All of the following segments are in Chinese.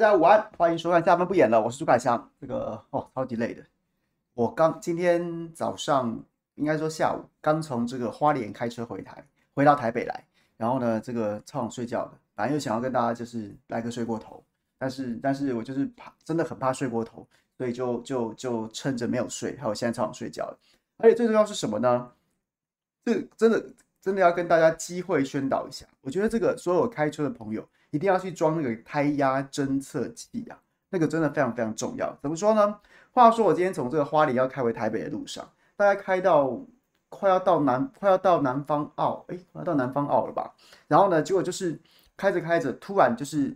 大家午安，欢迎收看《下班不演了》，我是朱凯翔。这个哦，超级累的。我刚今天早上，应该说下午，刚从这个花莲开车回台，回到台北来。然后呢，这个超想睡觉的，反正又想要跟大家就是来个睡过头，但是但是我就是怕，真的很怕睡过头，所以就就就趁着没有睡，还有现在超想睡觉了。而且最重要是什么呢？这真的真的要跟大家机会宣导一下，我觉得这个所有开车的朋友。一定要去装那个胎压侦测器啊，那个真的非常非常重要。怎么说呢？话说我今天从这个花莲要开回台北的路上，大概开到快要到南，快要到南方澳，哎，快要到南方澳了吧？然后呢，结果就是开着开着，突然就是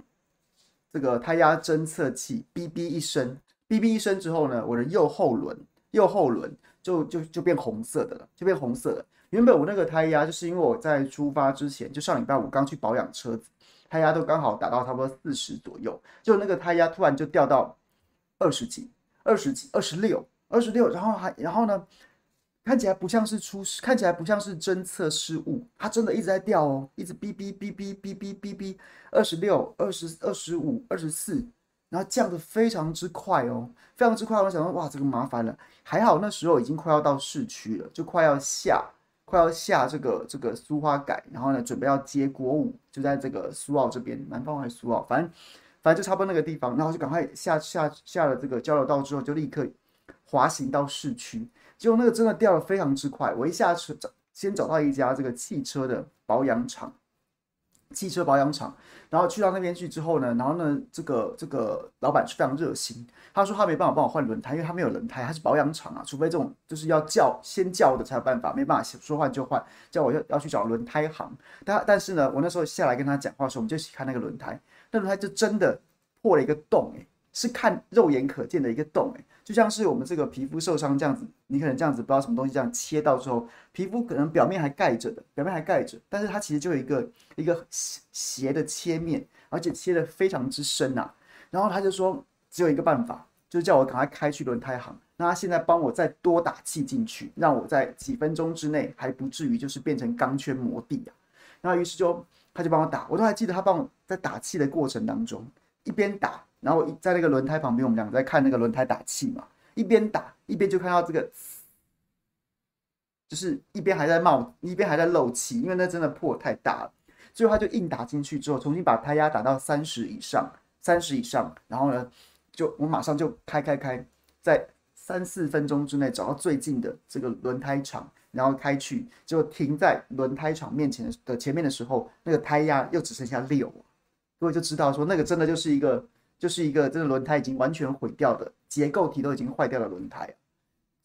这个胎压侦测器哔哔一声，哔哔一声之后呢，我的右后轮右后轮就就就变红色的了，就变红色了。原本我那个胎压就是因为我在出发之前，就上礼拜五刚去保养车子。胎压都刚好达到差不多四十左右，就那个胎压突然就掉到二十几、二十几、二十六、二十六，然后还然后呢，看起来不像是出，看起来不像是侦测失误，它真的一直在掉哦，一直哔哔哔哔哔哔哔哔，二十六、二十二十五、二十四，然后降得非常之快哦，非常之快。我想说，哇，这个麻烦了，还好那时候已经快要到市区了，就快要下。快要下这个这个苏花改，然后呢，准备要接国五，就在这个苏澳这边，南方还是苏澳，反正反正就差不多那个地方，然后就赶快下下下了这个交流道之后，就立刻滑行到市区，结果那个真的掉的非常之快，我一下车找先找到一家这个汽车的保养厂。汽车保养厂，然后去到那边去之后呢，然后呢，这个这个老板是非常热心，他说他没办法帮我换轮胎，因为他没有轮胎，他是保养厂啊，除非这种就是要叫先叫的才有办法，没办法说换就换，叫我要要去找轮胎行。但但是呢，我那时候下来跟他讲话的时候，我们就一起看那个轮胎，那轮胎就真的破了一个洞，欸，是看肉眼可见的一个洞，欸，就像是我们这个皮肤受伤这样子，你可能这样子不知道什么东西这样切到之后，皮肤可能表面还盖着的，表面还盖着，但是它其实就有一个一个斜斜的切面，而且切得非常之深啊。然后他就说只有一个办法，就是叫我赶快开去轮胎行，那他现在帮我再多打气进去，让我在几分钟之内还不至于就是变成钢圈磨地啊。然后于是就他就帮我打，我都还记得他帮我在打气的过程当中，一边打。然后在那个轮胎旁边，我们两个在看那个轮胎打气嘛，一边打一边就看到这个，就是一边还在冒，一边还在漏气，因为那真的破太大了。最后他就硬打进去之后，重新把胎压打到三十以上，三十以上，然后呢，就我马上就开开开，在三四分钟之内找到最近的这个轮胎厂，然后开去，就停在轮胎厂面前的前面的时候，那个胎压又只剩下六，各位就知道说那个真的就是一个。就是一个这个轮胎已经完全毁掉的结构体都已经坏掉的轮胎，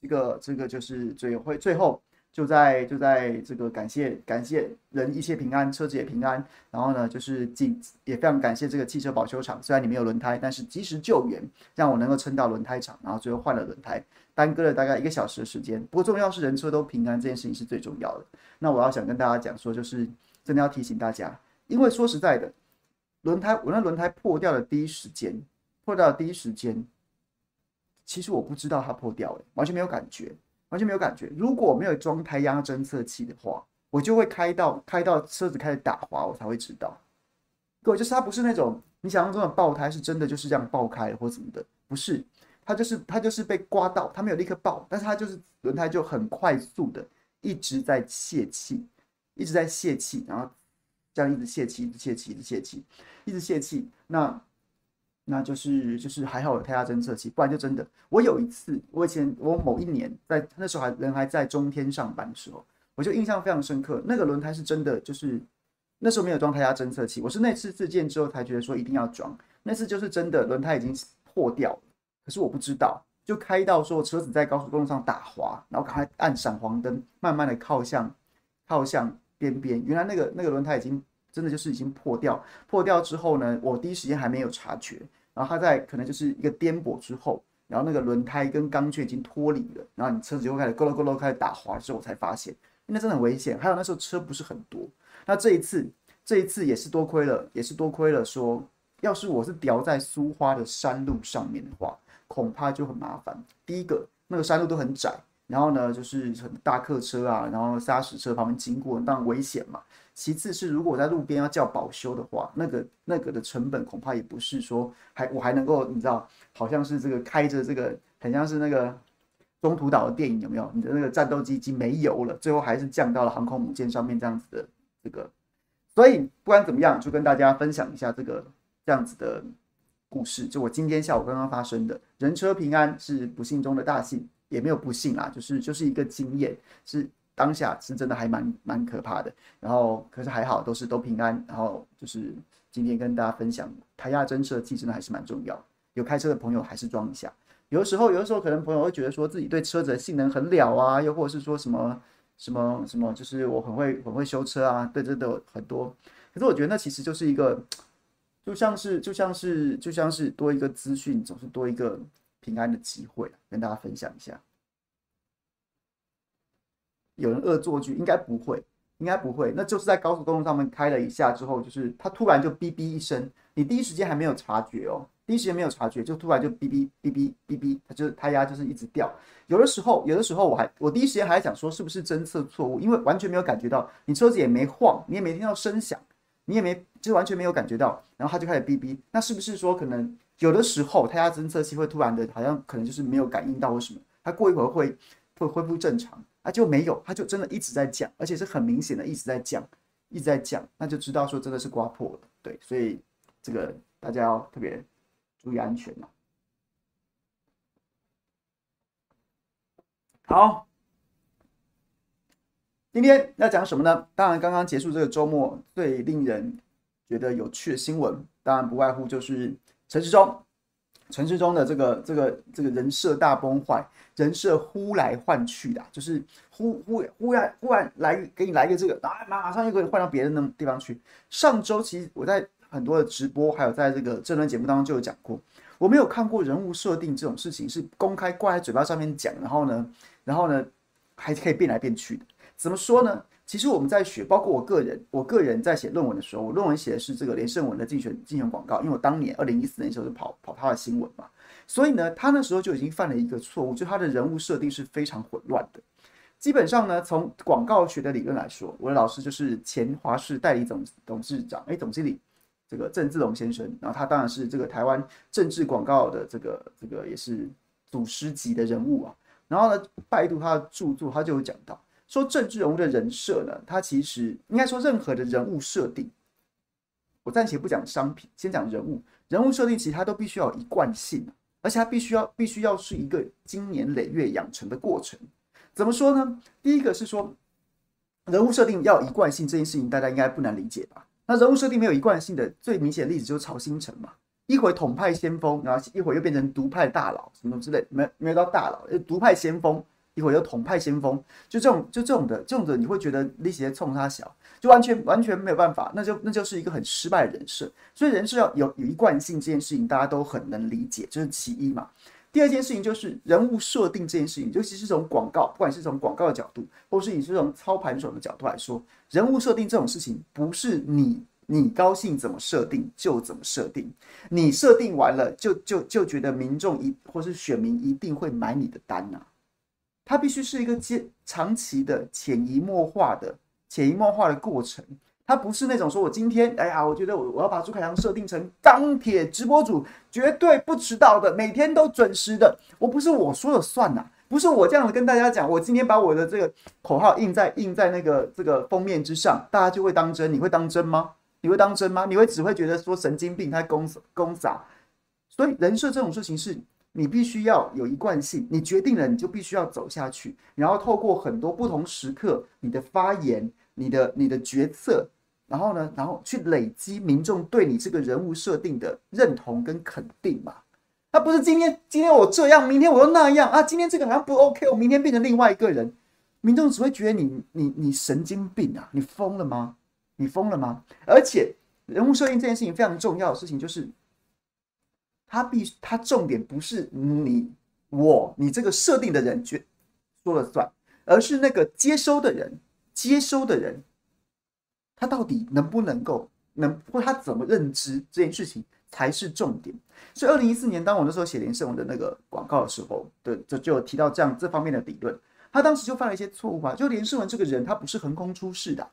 这个这个就是最会最后就在就在这个感谢感谢人一切平安，车子也平安，然后呢就是仅也非常感谢这个汽车保修厂，虽然你没有轮胎，但是及时救援让我能够撑到轮胎厂，然后最后换了轮胎，耽搁了大概一个小时的时间。不过重要是人车都平安，这件事情是最重要的。那我要想跟大家讲说，就是真的要提醒大家，因为说实在的。轮胎，我那轮胎破掉的第一时间，破掉的第一时间，其实我不知道它破掉了，完全没有感觉，完全没有感觉。如果没有装胎压侦测器的话，我就会开到开到车子开始打滑，我才会知道。各位，就是它不是那种你想象中的爆胎，是真的就是这样爆开或怎么的，不是，它就是它就是被刮到，它没有立刻爆，但是它就是轮胎就很快速的一直在泄气，一直在泄气，然后。这样一直泄气，一直泄气，一直泄气，一直泄气。那那就是就是还好有胎压侦测器，不然就真的。我有一次，我以前我某一年在那时候还人还在中天上班的时候，我就印象非常深刻。那个轮胎是真的，就是那时候没有装胎压侦测器。我是那次自建之后才觉得说一定要装。那次就是真的轮胎已经破掉了，可是我不知道，就开到说车子在高速公路上打滑，然后赶快按闪黄灯，慢慢的靠向靠向边边。原来那个那个轮胎已经。真的就是已经破掉，破掉之后呢，我第一时间还没有察觉，然后它在可能就是一个颠簸之后，然后那个轮胎跟钢圈已经脱离了，然后你车子就会开始咕噜咕噜开始打滑之后，我才发现，那真的很危险。还有那时候车不是很多，那这一次这一次也是多亏了，也是多亏了说，要是我是掉在苏花的山路上面的话，恐怕就很麻烦。第一个，那个山路都很窄，然后呢就是很大客车啊，然后砂石车旁边经过，当然危险嘛。其次是如果我在路边要叫保修的话，那个那个的成本恐怕也不是说还我还能够，你知道，好像是这个开着这个很像是那个中途岛的电影有没有？你的那个战斗机已经没油了，最后还是降到了航空母舰上面这样子的这个。所以不管怎么样，就跟大家分享一下这个这样子的故事。就我今天下午刚刚发生的，人车平安是不幸中的大幸，也没有不幸啦，就是就是一个经验，是当下是真的还蛮蛮可怕的。然后可是还好，都是都平安。然后就是今天跟大家分享，胎压侦测器真的还是蛮重要。有开车的朋友还是装一下。有的时候，有的时候可能朋友会觉得说自己对车子的性能很了啊，又或者是说什么。什么什么，就是我很会很会修车啊，对，这都很多。可是我觉得那其实就是一个，就像是就像是就像是多一个资讯，总是多一个平安的机会，跟大家分享一下。有人恶作剧，应该不会，应该不会。那就是在高速公路上面开了一下之后，就是它突然就哔哔一声，你第一时间还没有察觉哦。第一时间没有察觉，就突然就哔哔哔哔哔哔，它就是胎压就是一直掉。有的时候，有的时候我还我第一时间还在想说是不是侦测错误，因为完全没有感觉到，你车子也没晃，你也没听到声响，你也没就完全没有感觉到，然后它就开始哔哔。那是不是说可能有的时候胎压侦测器会突然的，好像可能就是没有感应到或什么，它过一会儿会会恢复正常，啊就没有，它就真的一直在降，而且是很明显的一直在降，一直在降，那就知道说真的是刮破了。对，所以这个大家要特别。注意安全嘛！好，今天要讲什么呢？当然，刚刚结束这个周末最令人觉得有趣的新闻，当然不外乎就是陈时中，陈时中的这个这个这个人设大崩坏，人设呼来唤去的，就是忽忽忽然忽然来给你来一个这个，啊，马上又可以换到别的地方去。上周其实我在。很多的直播，还有在这个政论节目当中就有讲过，我没有看过人物设定这种事情是公开挂在嘴巴上面讲，然后呢，然后呢还可以变来变去的。怎么说呢？其实我们在学，包括我个人，我个人在写论文的时候，我论文写的是这个连胜文的竞选竞选广告，因为我当年二零一四年的时候是跑跑他的新闻嘛，所以呢，他那时候就已经犯了一个错误，就他的人物设定是非常混乱的。基本上呢，从广告学的理论来说，我的老师就是前华视代理总董事长，哎，总经理。这个郑志龙先生，然后他当然是这个台湾政治广告的这个这个也是祖师级的人物啊。然后呢，拜读他的著作，他就有讲到说，政治人物的人设呢，他其实应该说任何的人物设定，我暂且不讲商品，先讲人物。人物设定其实它都必须要有一贯性，而且它必须要必须要是一个经年累月养成的过程。怎么说呢？第一个是说人物设定要一贯性，这件事情大家应该不难理解吧？那人物设定没有一贯性的最明显的例子就是曹兴诚嘛，一会统派先锋，然后一会又变成独派大佬，什么之类，没没有到大佬，独派先锋，一会儿又统派先锋，就这种就这种的这种的，你会觉得那些冲他小，就完全完全没有办法，那就那就是一个很失败的人设。所以人设要有有一贯性，这件事情大家都很能理解，这是其一嘛。第二件事情就是人物设定这件事情，尤其是从广告，不管是从广告的角度，或是你是从操盘手的角度来说。人物设定这种事情，不是你你高兴怎么设定就怎么设定，你设定完了就就就觉得民众一或是选民一定会买你的单呐、它必须是一个接长期的潜移默化的潜移默化的过程，它不是那种说我今天哎呀，我觉得我我要把朱凯翔设定成钢铁直播主，绝对不迟到的，每天都准时的，我不是我说了算呐、不是我这样子跟大家讲，我今天把我的这个口号印在印在那个这个封面之上，大家就会当真。你会当真吗？你会当真吗？你会只会觉得说神经病，他公公傻。所以人设这种事情是你必须要有一贯性，你决定了你就必须要走下去，然后透过很多不同时刻你的发言、你的你的决策，然后呢，然后去累积民众对你这个人物设定的认同跟肯定嘛。他不是今天，今天我这样，明天我又那样啊！今天这个好像不 OK，我明天变成另外一个人，民众只会觉得你你你神经病啊！你疯了吗？你疯了吗？而且人物设定这件事情非常重要的事情就是，他必他重点不是你我你这个设定的人决说了算，而是那个接收的人接收的人，他到底能不能够能或他怎么认知这件事情才是重点。所以，二零一四年，当我那时候写连胜文的那个广告的时候，对，就就有提到这样这方面的理论。他当时就犯了一些错误吧？就连胜文这个人，他不是横空出世的，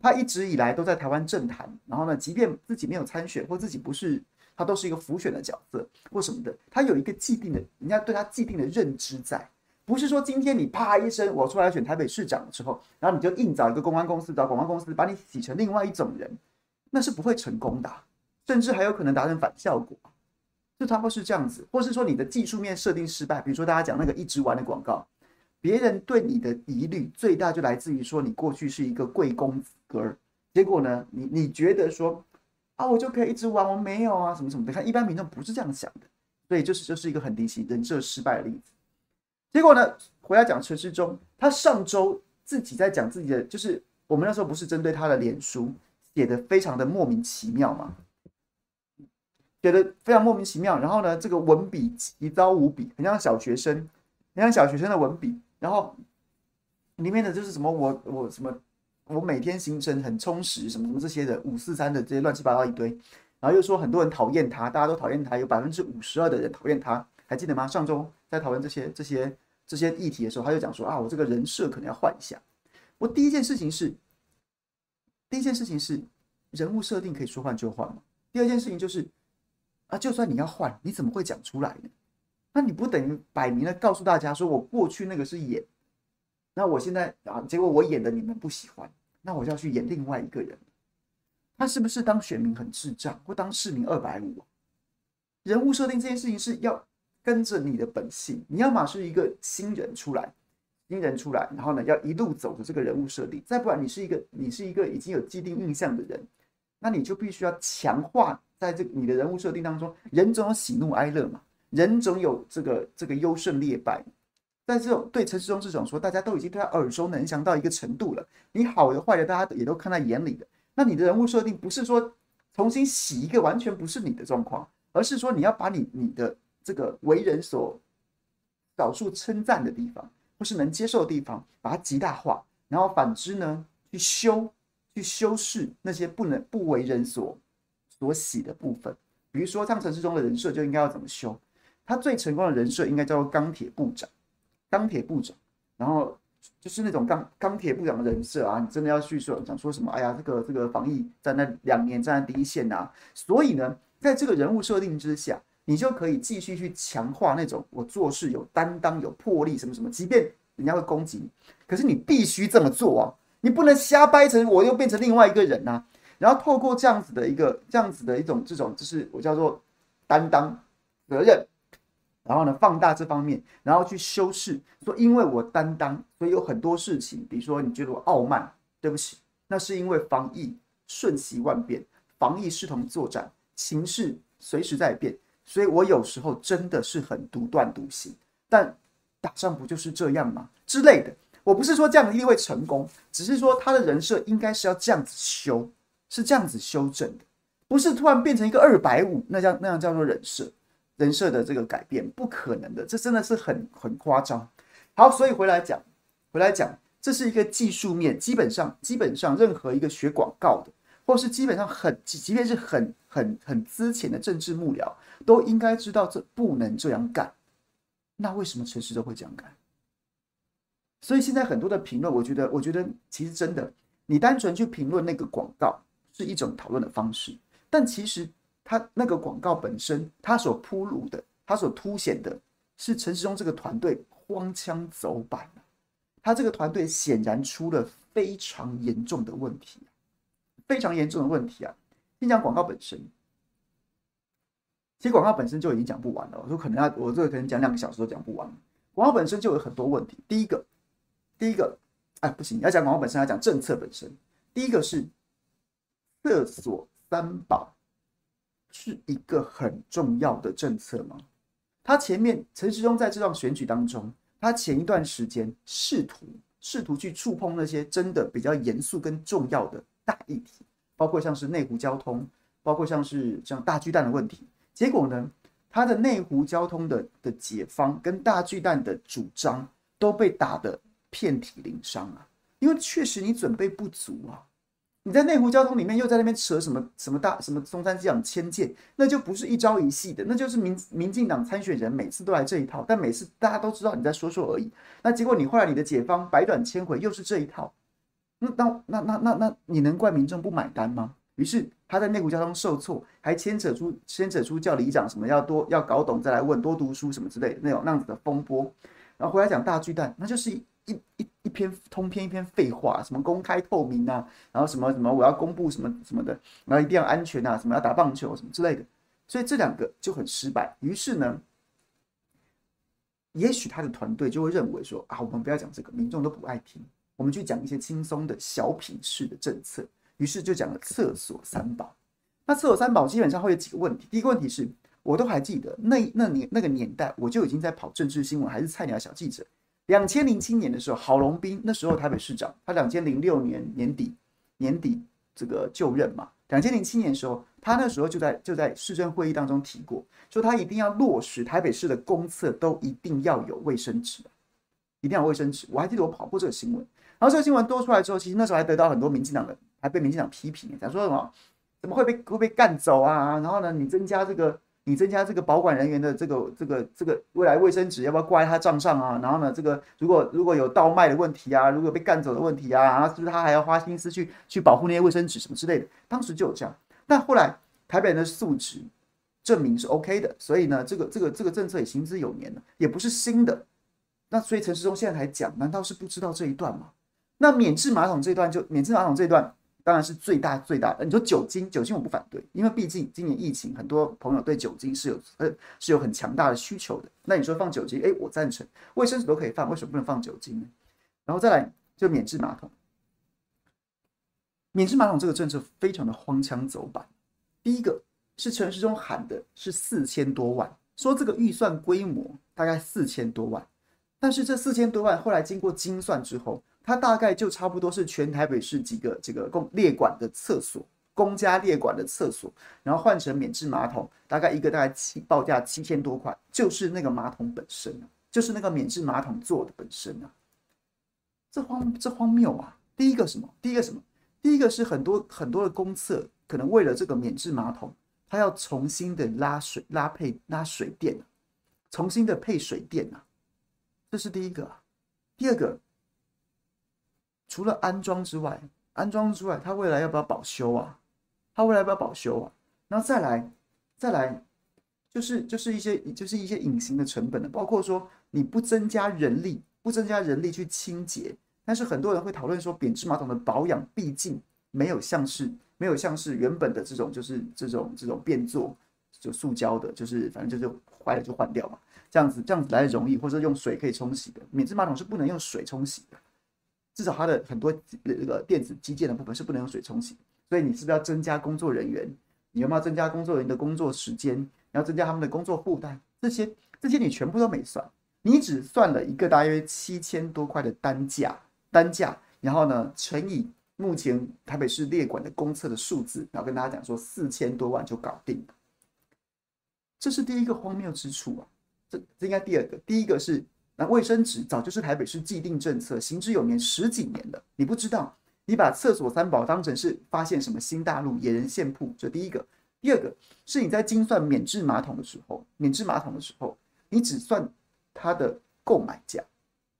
他一直以来都在台湾政坛，然后呢，即便自己没有参选或自己不是，他都是一个浮选的角色或什么的，他有一个既定的，人家对他既定的认知在，不是说今天你啪一声我出来选台北市长的时候，然后你就硬找一个公关公司找广告公司把你洗成另外一种人，那是不会成功的，甚至还有可能达成反效果。就差不多是这样子，或是说你的技术面设定失败，比如说大家讲那个一直玩的广告，别人对你的疑虑最大就来自于说你过去是一个贵公子哥，结果呢，你你觉得说啊，我就可以一直玩，我没有啊，什么什么的，看一般民众不是这样想的，所以就是就是一个很典型人设失败的例子。结果呢，回来讲陈时中，他上周自己在讲自己的，就是我们那时候不是针对他的脸书写的非常的莫名其妙吗？写的非常莫名其妙，然后呢，这个文笔奇糟无比，很像小学生，很像小学生的文笔。然后里面的就是什么我我什么我每天行程很充实，什么什么这些的五四三的这些乱七八糟一堆。然后又说很多人讨厌他，大家都讨厌他，有百分之五十二的人讨厌他，还记得吗？上周在讨论这些这些这些议题的时候，他就讲说啊，我这个人设可能要换一下。我第一件事情是，第一件事情是人物设定可以说换就换嘛。第二件事情就是。啊，就算你要换，你怎么会讲出来呢？那你不等于摆明了告诉大家说，我过去那个是演，那我现在啊，结果我演的你们不喜欢，那我就要去演另外一个人。他是不是当选民很智障，或当市民二百五？人物设定这件事情是要跟着你的本性，你要么是一个新人出来，新人出来，然后呢，要一路走着这个人物设定，再不然你是一个你是一个已经有既定印象的人，那你就必须要强化。在这你的人物设定当中，人总有喜怒哀乐嘛，人总有这个这个优胜劣败。在这种对陈世忠这种说，大家都已经对他耳熟能详到一个程度了，你好的坏的，大家也都看在眼里的。那你的人物设定不是说重新洗一个完全不是你的状况，而是说你要把你你的这个为人所少数称赞的地方，或是能接受的地方，把它极大化，然后反之呢，去修去修饰那些不能不为人所。所喜的部分，比如说像陈世忠的人设就应该要怎么修？他最成功的人设应该叫做钢铁部长，钢铁部长，然后就是那种钢钢铁部长的人设啊，你真的要去说讲说什么？哎呀，这个这个防疫在那两年站在第一线啊，所以呢，在这个人物设定之下，你就可以继续去强化那种我做事有担当、有魄力什么什么，即便人家会攻击你，可是你必须这么做啊，你不能瞎掰成我又变成另外一个人啊。然后透过这样子的一个这样子的一种这种，就是我叫做担当责任，然后呢放大这方面，然后去修饰说，因为我担当，所以有很多事情，比如说你觉得我傲慢，对不起，那是因为防疫瞬息万变，防疫视同作战，情势随时在变，所以我有时候真的是很独断独行，但打仗不就是这样吗？之类的，我不是说这样一定会成功，只是说他的人设应该是要这样子修。是这样子修正的，不是突然变成一个二百五，那叫那样叫做人设，人设的这个改变不可能的，这真的是很很夸张。好，所以回来讲，回来讲，这是一个技术面，基本上基本上任何一个学广告的，或是基本上很即便是很很很资浅的政治幕僚，都应该知道这不能这样干。那为什么陈时中会这样干？所以现在很多的评论，我觉得，我觉得其实真的，你单纯去评论那个广告。是一种讨论的方式，但其实他那个广告本身，他所铺路的，他所凸显的是陈时中这个团队荒腔走板，他这个团队显然出了非常严重的问题，非常严重的问题啊！先讲广告本身，其实广告本身就已经讲不完了。我说可能要我这个可能讲两个小时都讲不完。广告本身就有很多问题。第一个，第一个，哎，不行，要讲广告本身，要讲政策本身。第一个是。厕所三宝是一个很重要的政策吗？他前面陈时中在这段选举当中，他前一段时间试图试图去触碰那些真的比较严肃跟重要的大议题，包括像是内湖交通，包括像是像大巨蛋的问题。结果呢，他的内湖交通的的解方跟大巨蛋的主张都被打得遍体鳞伤啊！因为确实你准备不足啊。你在内湖交通里面又在那边扯什么什么大什么松山机场迁建，那就不是一朝一夕的，那就是民民进党参选人每次都来这一套，但每次大家都知道你在说说而已。那结果你后来你的解方百转千回又是这一套，那那那那那那你能怪民众不买单吗？于是他在内湖交通受挫，还牵扯出牵扯出叫里长什么要多要搞懂再来问，多读书什么之类那种那样子的风波，然后回来讲大巨蛋，那就是一一一篇通篇一篇废话，什么公开透明啊，然后什么什么我要公布什么什么的，然后一定要安全啊，什么要打棒球什么之类的，所以这两个就很失败。于是呢，也许他的团队就会认为说啊，我们不要讲这个，民众都不爱听，我们去讲一些轻松的小品式的政策。于是就讲了厕所三宝。那厕所三宝基本上会有几个问题。第一个问题是，我都还记得那那年那个年代，我就已经在跑政治新闻，还是菜鸟小记者。两千零七年的时候，郝龙斌那时候台北市长，他两千零六年年底年底这个就任嘛。两千零七年的时候，他那时候就在就在市政会议当中提过，说他一定要落实台北市的公厕都一定要有卫生纸，一定要有卫生纸。我还记得我跑过这个新闻，然后这个新闻多出来之后，其实那时候还得到很多民进党的。还被民进党批评，讲说什么怎么会被会被干走啊？然后呢，你增加这个，你增加这个保管人员的这个这个这个未来卫生纸要不要挂在他账上啊？然后呢，这个如果如果有倒卖的问题啊，如果被干走的问题啊，然后是不是他还要花心思去去保护那些卫生纸什么之类的？当时就有这样，但后来台北人的素质证明是 OK 的，所以呢，这个这个这个政策也行之有年了，也不是新的。那所以陈时中现在还讲，难道是不知道这一段吗？那免治马桶这一段就免治马桶这一段。当然是最大最大的。你说酒精，酒精我不反对，因为毕竟今年疫情，很多朋友对酒精是有呃是有很强大的需求的。那你说放酒精，哎，我赞成，卫生纸都可以放，为什么不能放酒精呢？然后再来就免治马桶，免治马桶这个政策非常的荒腔走板。第一个是陈时中喊的是四千多万，说这个预算规模大概四千多万，但是这四千多万后来经过精算之后。它大概就差不多是全台北市几个这个公列管的厕所，公家列管的厕所，然后换成免治马桶，大概一个大概七报价七千多块，就是那个马桶本身啊，就是那个免治马桶做的本身啊，这荒这荒谬啊！第一个什么？第一个什么？第一个是很多很多的公厕可能为了这个免治马桶，它要重新的拉水拉配拉水电，重新的配水电啊，这是第一个。第二个。除了安装之外，安装之外，它未来要不要保修啊？它未来要不要保修啊？然后再来，再来，就是就是一些就是一些隐形的成本的，包括说你不增加人力，不增加人力去清洁，但是很多人会讨论说，免治马桶的保养毕竟没有像是没有像是原本的这种就是这种这种变做就塑胶的，就是反正就是坏了就换掉嘛，这样子这样子来容易，或者用水可以冲洗的，免治马桶是不能用水冲洗的。至少它的很多那个电子机件的部分是不能用水冲洗，所以你是不是要增加工作人员？你有没有增加工作人员的工作时间？你要增加他们的工作负担？这些这些你全部都没算，你只算了一个大约七千多块的单价单价，然后呢乘以目前台北市列管的公厕的数字，然后跟大家讲说四千多万就搞定了。这是第一个荒谬之处啊！这这应该第二个，第一个是。那卫生纸早就是台北市既定政策，行之有年十几年了。你不知道，你把厕所三宝当成是发现什么新大陆、野人献曝，这第一个。第二个是你在精算免治马桶的时候，免治马桶的时候，你只算它的购买价，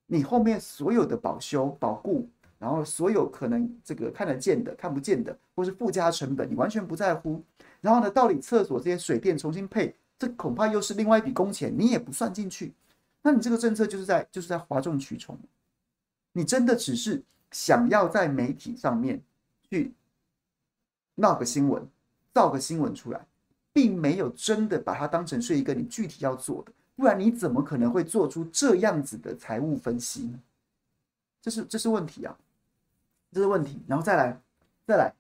你后面所有的保修、保固，然后所有可能这个看得见的、看不见的，或是附加成本，你完全不在乎。然后呢，到底厕所这些水电重新配，这恐怕又是另外一笔工钱，你也不算进去。那你这个政策就是在就是在哗众取宠，你真的只是想要在媒体上面去闹个新闻，造个新闻出来，并没有真的把它当成是一个你具体要做的，不然你怎么可能会做出这样子的财务分析呢？这是这是问题啊，这是问题。然后再来再来，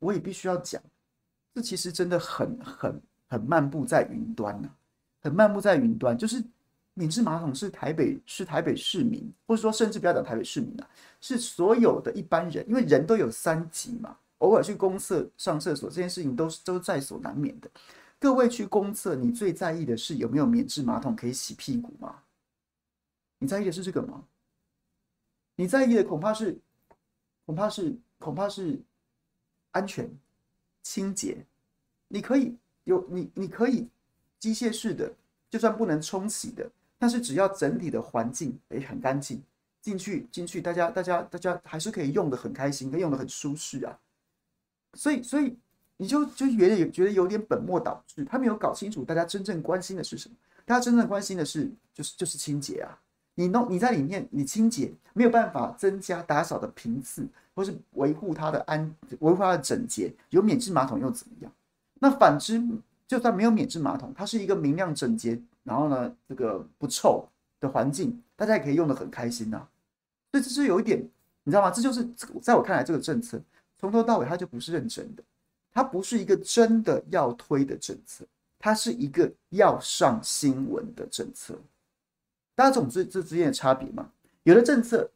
我也必须要讲，这其实真的很很很漫步在云端呢、很漫步在云端，就是。免治马桶是台北是台北市民，或者说甚至不要讲台北市民啊，是所有的一般人，因为人都有三急嘛，偶尔去公厕上厕所这件事情都是都在所难免的。各位去公厕，你最在意的是有没有免治马桶可以洗屁股吗？你在意的是这个吗？你在意的恐怕是恐怕是恐怕是安全、清洁。你可以有你你可以机械式的，就算不能冲洗的。但是只要整体的环境诶很干净，进去进去，大家大家大家还是可以用的很开心，可以用的很舒适啊。所以所以你就就觉得觉得有点本末倒置，他没有搞清楚大家真正关心的是什么。大家真正关心的是就是就是清洁啊。你弄你在里面你清洁没有办法增加打扫的频次，或是维护它的安维护它的整洁，有免治马桶又怎么样？那反之，就算没有免治马桶，它是一个明亮整洁，然后呢这个不臭的环境，大家也可以用得很开心呐、啊。所以这是有一点，你知道吗？这就是在我看来，这个政策从头到尾它就不是认真的，它不是一个真的要推的政策，它是一个要上新闻的政策。大家总之这之间的差别嘛？有的政策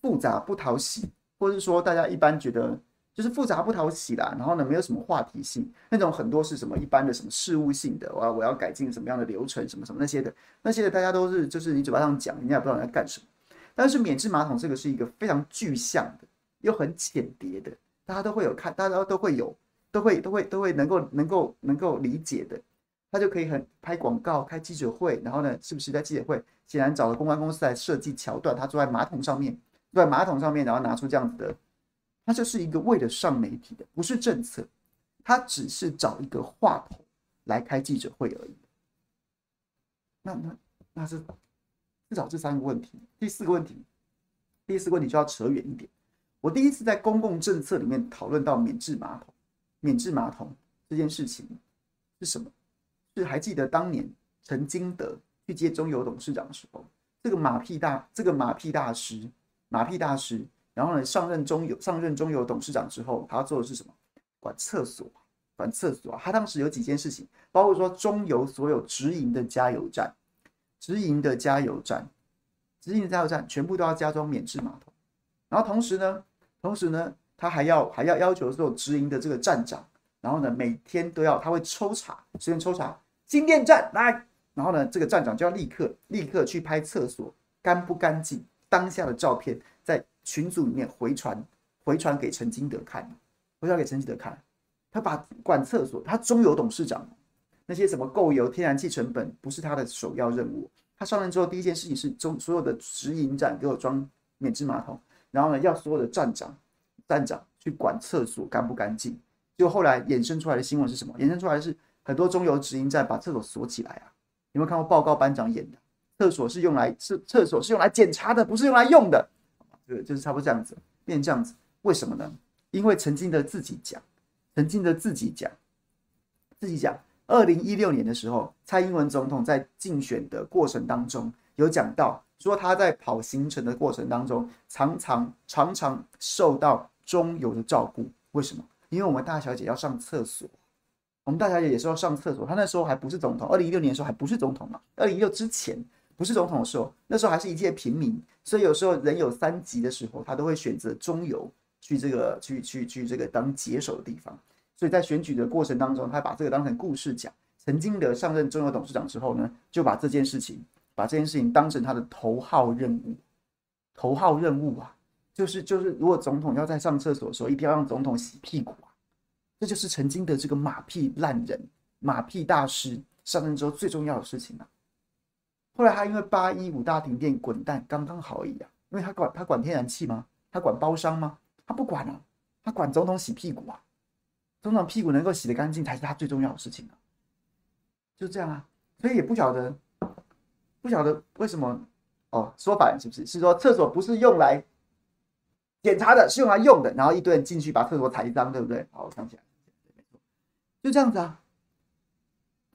复杂不讨喜，或者是说大家一般觉得就是复杂不讨喜啦，然后呢没有什么话题性，那种很多是什么一般的什么事务性的，我要我要改进什么样的流程，什么什么那些的，那些的大家都是就是你嘴巴上讲，人家也不知道你在干什么。但是免治马桶这个是一个非常具象的，又很浅碟的，大家都会有看，大家都会有，都会都会都会能够能够能够理解的。他就可以很拍广告、开记者会，然后呢，是不是在记者会？显然找了公关公司来设计桥段，他坐在马桶上面，坐在马桶上面，然后拿出这样子的，他就是一个为了上媒体的，不是政策，他只是找一个话头来开记者会而已。那那那是至少这三个问题，第四个问题，第四个问题就要扯远一点。我第一次在公共政策里面讨论到免治马桶，免治马桶这件事情是什么？是还记得当年陈金德去接中油董事长的时候，这个马屁大，这个马屁大师，马屁大师，然后呢上任中油上任中油董事长之后，他要做的是什么？管厕所，管厕所。他当时有几件事情，包括说中油所有直营的加油站，直营的加油站，直营的加油站全部都要加装免治马桶。然后同时呢，同时呢，他还要还要要求所有直营的这个站长。然后呢，每天都要他会抽查，随便抽查新店站来，然后呢，这个站长就要立刻立刻去拍厕所干不干净，当下的照片群组里面回传回传给陈金德看，回传给陈金德看，他把管厕所，他中油董事长那些什么购油天然气成本不是他的首要任务，他上任之后第一件事情是中所有的直营站给我装免治马桶，然后呢，要所有的站长站长去管厕所干不干净。就后来衍生出来的新闻是什么？衍生出来是很多中油直营站把厕所锁起来啊！有没有看过报告班长演的？厕所是用来是厕所是用来检查的，不是用来用的。对，就是差不多这样子，变这样子。为什么呢？因为曾经的自己讲，曾经的自己讲，自己讲。二零一六年的时候，蔡英文总统在竞选的过程当中有讲到，说他在跑行程的过程当中，常常常常受到中油的照顾。为什么？因为我们大小姐要上厕所，我们大小姐也是要上厕所。她那时候还不是总统，二零一六年的时候还不是总统嘛。二零一六之前不是总统的时候，那时候还是一介平民，所以有时候人有三急的时候，他都会选择中游去这个去去去这个当解手的地方。所以在选举的过程当中，他把这个当成故事讲。曾经的上任中游董事长之后呢，就把这件事情把这件事情当成他的头号任务，头号任务啊。就是就是，如果总统要在上厕所的时候，一定要让总统洗屁股啊！这就是曾经的这个马屁烂人、马屁大师上任之后最重要的事情啊。后来他因为八一五大停电滚蛋刚刚好而已啊，因为他管他管天然气吗？他管包商吗？他不管啊，他管总统洗屁股啊！总统屁股能够洗得干净才是他最重要的事情啊！就这样啊，所以也不晓得不晓得为什么哦，说反是不是？是说厕所不是用来。检查的是用来用的，然后一堆人进去把厕所踩脏，对不对？好，我想起来，就这样子啊。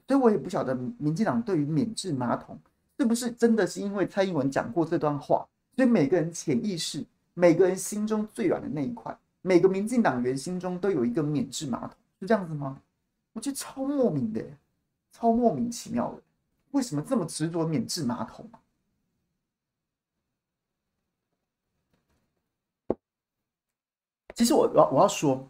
所以我也不晓得民进党对于免治马桶是不是真的是因为蔡英文讲过这段话，所以每个人潜意识、每个人心中最软的那一块，每个民进党员心中都有一个免治马桶，是这样子吗？我觉得超莫名的，超莫名其妙的，为什么这么执着免治马桶？其实我我我要说，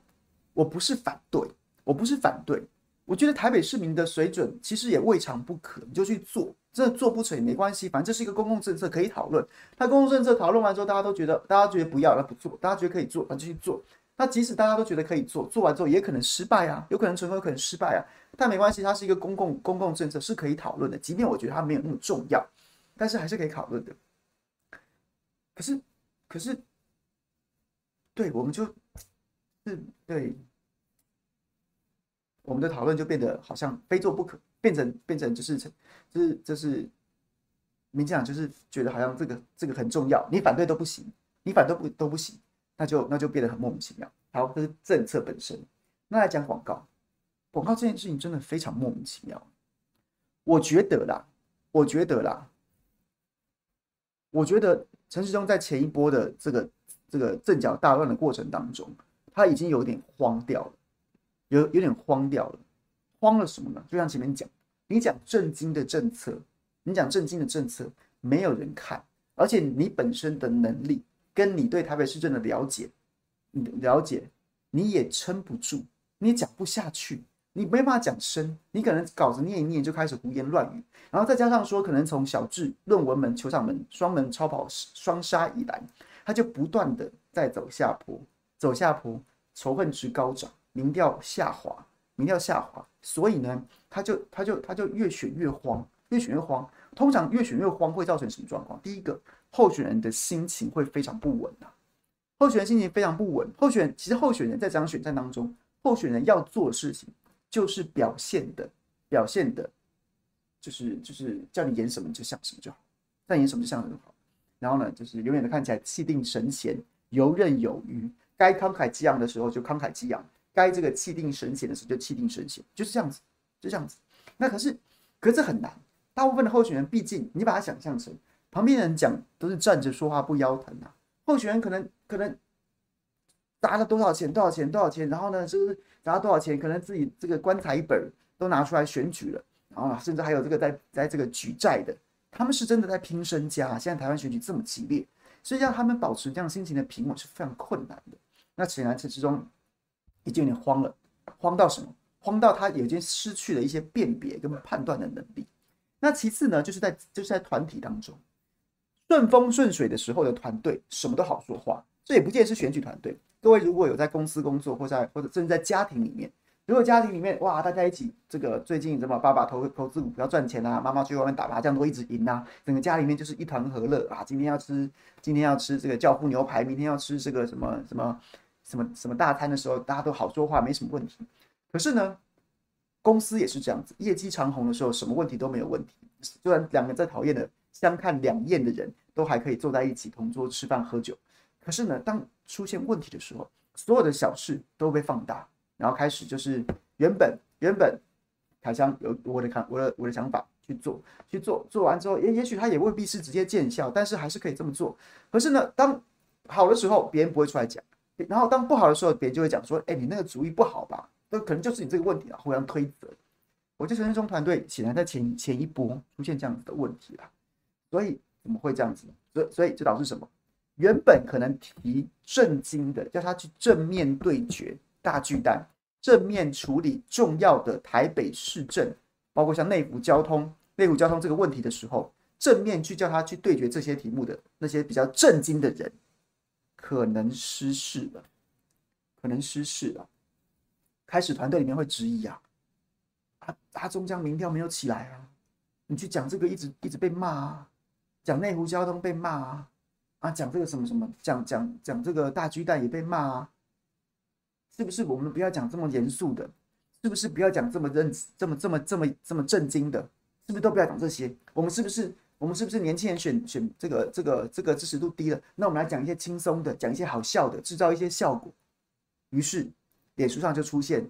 我不是反对，我不是反对，我觉得台北市民的水准其实也未尝不可，你就去做，真的做不成也没关系，反正这是一个公共政策可以讨论。那公共政策讨论完之后，大家都觉得，大家觉得不要，那不做，大家觉得可以做，那就去做。那即使大家都觉得可以做，做完之后也可能失败啊，有可能成功，有可能失败啊，但没关系，它是一个公共公共政策，是可以讨论的。即便我觉得它没有那么重要，但是还是可以讨论的。可是，可是，对，我们就，是，对，我们的讨论就变得好像非做不可，变成变成就是，就是就是，民进党就是觉得好像这个这个很重要，你反对都不行，你反对不都不行，那就那就变得很莫名其妙。好，这是政策本身。那来讲广告，广告这件事情真的非常莫名其妙。我觉得啦，我觉得啦，我觉得陈时中在前一波的这个这个阵脚大乱的过程当中，他已经有点慌掉了，有有点慌掉了。慌了什么呢？就像前面讲，你讲政经的政策，你讲政经的政策，没有人看，而且你本身的能力跟你对台北市政的了解，你了解你也撑不住。你也讲不下去，你没办法讲深，你可能稿子念一念就开始胡言乱语，然后再加上说，可能从小智论文门、球场门、双门超跑双杀以来，他就不断的在走下坡，走下坡，仇恨值高涨，民调下滑，民调下滑，所以呢，他就他就他就越选越慌，越选越慌。通常越选越慌会造成什么状况？第一个，候选人的心情会非常不稳啊，候选人心情非常不稳，候选人其实候选人在这场选战当中。候选人要做的事情就是表现的，表现的，就是就是叫你演什么就像什么就好，但演什么就像什么好。然后呢，就是永远的看起来气定神闲、游刃有余。该慷慨激昂的时候就慷慨激昂，该这个气定神闲的时候就气定神闲，就是这样子，就这样子。那可是，可是很难。大部分的候选人，毕竟你把他想象成旁边的人讲都是站着说话不腰疼啊。候选人可能可能。砸了多少钱？多少钱？多少钱？然后呢，是不是砸了多少钱？可能自己这个棺材本都拿出来选举了，然后甚至还有这个在在这个举债的，他们是真的在拼身家。现在台湾选举这么激烈，所以让他们保持这样心情的平稳是非常困难的。那显然这之中已经有点慌了，慌到什么？慌到他已经失去了一些辨别跟判断的能力。那其次呢，就是在就是在团体当中顺风顺水的时候的团队什么都好说话，这也不见得是选举团队。各位如果有在公司工作，或在或者甚至在家庭里面，如果家庭里面哇，大家一起这个最近什么爸爸投投资股票赚钱啊，妈妈去外面打麻将都一直赢啊，整个家里面就是一团和乐啊。今天要吃今天要吃这个教父牛排，明天要吃这个什么什么什么什么大餐的时候，大家都好说话，没什么问题。可是呢，公司也是这样子，业绩长虹的时候，什么问题都没有问题。虽然两个在讨厌的相看两厌的人都还可以坐在一起同桌吃饭喝酒。可是呢，当出现问题的时候，所有的小事都被放大，然后开始就是原本原本凯湘有我的看我的我的想法去做去做，做完之后，也也许他也未必是直接见效，但是还是可以这么做。可是呢，当好的时候，别人不会出来讲；然后当不好的时候，别人就会讲说：“哎，你那个主意不好吧？”那可能就是你这个问题啊，互相推责。我觉得陈时中团队显然在前前一波出现这样子的问题了，所以怎么会这样子？所以所以就导致什么？原本可能提政经的，叫他去正面对决大巨蛋，正面处理重要的台北市政，包括像内湖交通、内湖交通这个问题的时候，正面去叫他去对决这些题目的那些比较正经的人，可能失事了，可能失事了。开始团队里面会质疑啊，啊，阿中江民调没有起来啊，你去讲这个一直一直被骂啊，讲内湖交通被骂啊。啊，讲这个什么什么，讲讲讲这个大巨蛋也被骂啊，是不是？我们不要讲这么严肃的，是不是？不要讲这么认这么这么这么这么震惊的，是不是？都不要讲这些。我们是不是？我们是不是年轻人选选这个这个这个支持度低了？那我们来讲一些轻松的，讲一些好笑的，制造一些效果。于是，脸书上就出现，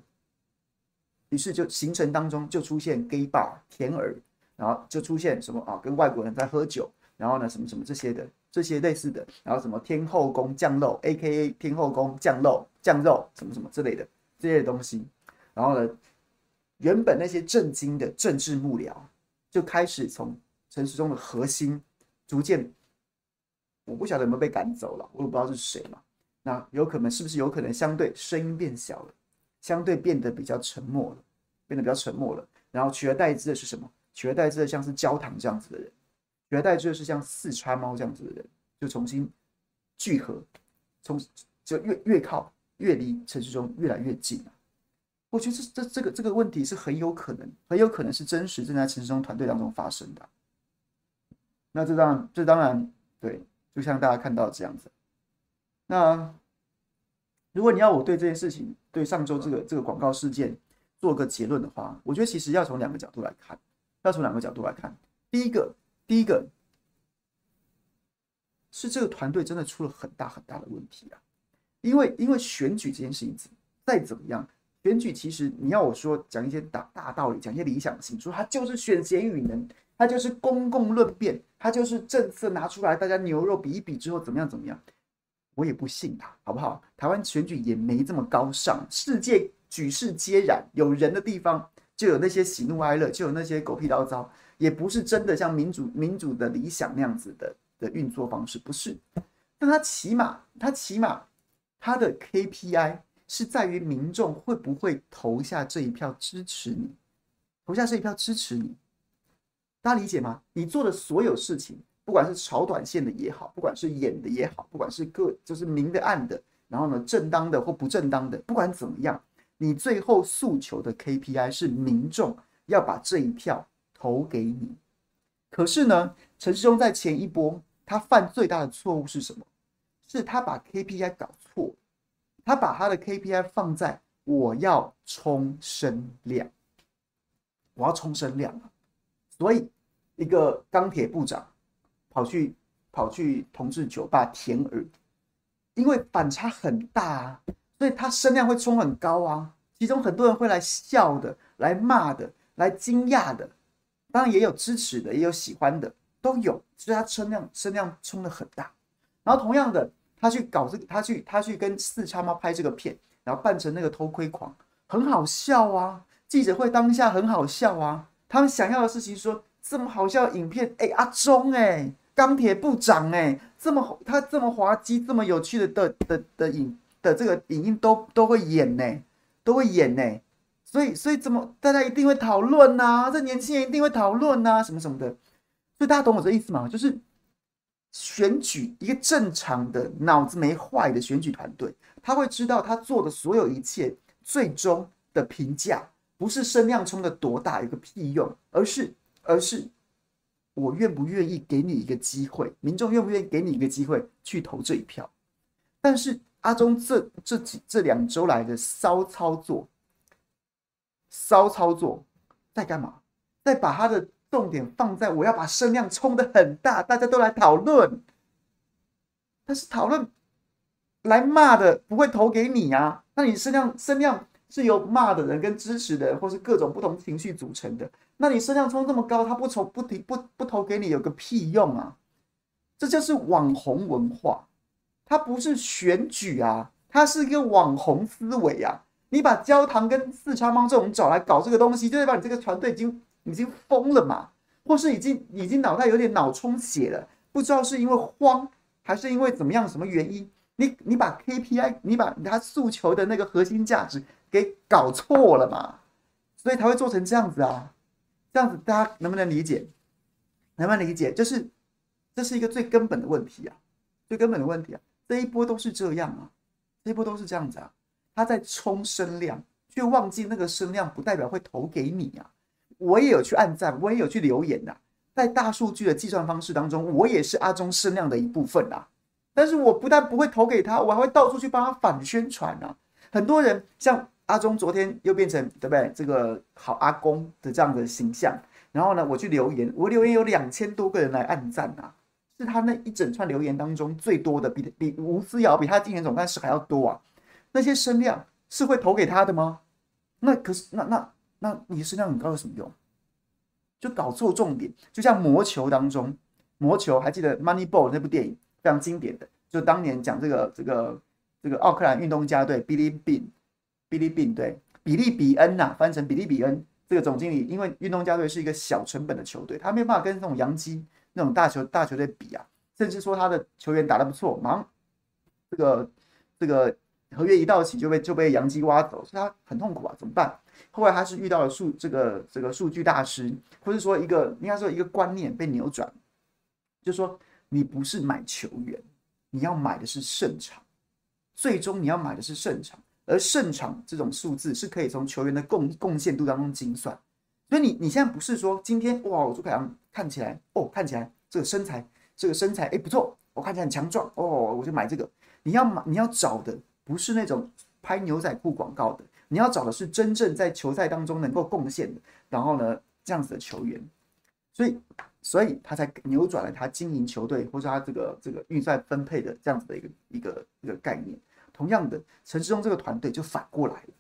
于是就行程当中就出现 gay bar 甜耳，然后就出现什么啊，跟外国人在喝酒，然后呢，什么什么这些的。这些类似的，然后什么天后宫降肉，A.K.A. 天后宫降肉降肉什么什么之类的这些东西，然后呢，原本那些震惊的政治幕僚就开始从陈时中的核心逐渐，我不晓得有没有被赶走了，我也不知道是谁嘛。那有可能是不是有可能相对声音变小了，相对变得比较沉默了，变得比较沉默了，然后取而代之的是什么？取而代之的像是焦糖这样子的人。取而代之的是像四川猫这样子的人，就重新聚合，从就越越靠越离陈时中越来越近啊！我觉得这这这个这个问题是很有可能，很有可能是真实正在陈时中团队当中发生的。那这当，这当然对，就像大家看到这样子。那如果你要我对这件事情，对上周这个这个广告事件做个结论的话，我觉得其实要从两个角度来看，要从两个角度来看。第一个，第一个是这个团队真的出了很大很大的问题啊，因为因为选举这件事情再怎么样。选举其实你要我说讲一些大大道理，讲一些理想性，说他就是选贤与能，它就是公共论辩，它就是政策拿出来，大家牛肉比一比之后怎么样怎么样，我也不信他，好不好？台湾选举也没这么高尚，世界举世皆然，有人的地方就有那些喜怒哀乐，就有那些狗屁倒灶，也不是真的像民主民主的理想那样子的的运作方式，不是。但他起码，他起码他的 KPI。是在于民众会不会投下这一票支持你，投下这一票支持你，大家理解吗？你做的所有事情，不管是炒短线的也好，不管是演的也好，不管是个就是明的暗的，然后呢，正当的或不正当的，不管怎么样，你最后诉求的 KPI 是民众要把这一票投给你。可是呢，陈世忠在前一波他犯最大的错误是什么？是他把 KPI 搞错。他把他的 KPI 放在我要冲声量，我要冲声量，所以一个钢铁部长跑去跑去同志酒吧舔耳，因为反差很大啊，所以他声量会冲很高啊。其中很多人会来笑的，来骂的，来惊讶的，当然也有支持的，也有喜欢的，都有。所以他声量声量冲得很大，然后同样的。他去搞这个，他去他去跟四叉猫拍这个片，然后扮成那个偷窥狂，很好笑啊！记者会当下很好笑啊！他们想要的事情说这么好笑的影片，哎，阿中哎，钢铁部长哎，这么他这么滑稽，这么有趣的的的的影的这个影音都都会演呢，都会演呢，所以所以怎么大家一定会讨论呐？这年轻人一定会讨论呐，什么什么的，所以大家懂我这意思吗？就是。选举一个正常的脑子没坏的选举团队，他会知道他做的所有一切最终的评价不是声量冲的多大有个屁用，而是而是我愿不愿意给你一个机会，民众愿不愿意给你一个机会去投这一票。但是阿中这这几这两周来的骚操作，骚操作在干嘛？在把他的。重点放在我要把声量冲得很大，大家都来讨论。但是讨论来骂的不会投给你啊？那你声量声量是由骂的人跟支持的人，或是各种不同情绪组成的。那你声量冲这么高，他不投不提不不投给你，有个屁用啊？这就是网红文化，它不是选举啊，它是一个网红思维啊。你把焦糖跟四川帮这种找来搞这个东西，就代表你这个团队已经。已经疯了嘛，或是已经已经脑袋有点脑充血了，不知道是因为慌还是因为怎么样什么原因？你你把 KPI，你把他诉求的那个核心价值给搞错了嘛，所以才会做成这样子啊。这样子大家能不能理解？能不能理解？就是这是一个最根本的问题啊，最根本的问题啊。这一波都是这样啊，这一波都是这样子啊。他在冲声量，却忘记那个声量不代表会投给你啊。我也有去按赞，我也有去留言呐。在大数据的计算方式当中，我也是阿中声量的一部分啊。但是我不但不会投给他，我还会到处去帮他反宣传啊。很多人像阿中，昨天又变成对不对？这个好阿公的这样的形象。然后呢，我去留言，我留言有两千多个人来按赞啊，是他那一整串留言当中最多的，比比吴思瑶比他竞选总干事还要多啊。那些声量是会投给他的吗？那可是那那。那你声量很高有什么用？就搞错重点，就像魔球当中，魔球还记得《Moneyball》那部电影非常经典的，就当年讲这个这个这个奥克兰运动家队比利宾，比利宾对比利比恩呐、啊，翻成比利比恩这个总经理，因为运动家队是一个小成本的球队，他没有办法跟那种洋基那种大球大球队比啊，甚至说他的球员打得不错，马上这个这个合约一到期就被就被洋基挖走，所以他很痛苦啊，怎么办？后来他是遇到了数这个这个数据大师，或者说一个应该说一个观念被扭转，就说你不是买球员，你要买的是胜场，最终你要买的是胜场，而胜场这种数字是可以从球员的贡贡献度当中精算，所以你你现在不是说今天哇，我朱凯阳看起来哦看起来这个身材这个身材哎不错，我看起来很强壮哦，我就买这个。你要买，你要找的不是那种拍牛仔裤广告的，你要找的是真正在球赛当中能够贡献的，然后呢，这样子的球员。所以，所以他才扭转了他经营球队或者他这个这个预算分配的这样子的一个一个一个概念。同样的，陈世忠这个团队就反过来了，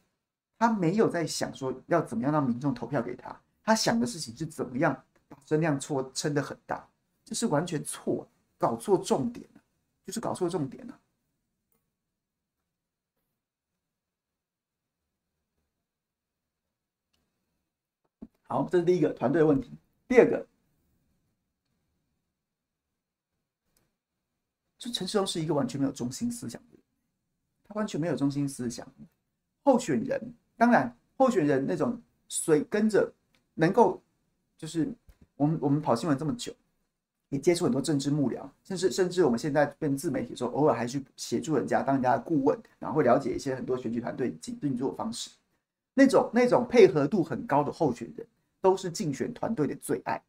他没有在想说要怎么样让民众投票给他，他想的事情是怎么样把声量错撑得很大，这是完全错，搞错重点了，就是搞错重点了。好，这是第一个团队问题。第二个，就陈时中是一个完全没有中心思想的，完全没有中心思想。候选人，当然，候选人那种随跟着，能够就是我们我们跑新闻这么久，也接触很多政治幕僚，甚至甚至我们现在变自媒体的时候，偶尔还去协助人家当人家的顾问，然后会了解一些很多选举团队运运作方式，那种那种配合度很高的候选人。都是竞选团队的最爱，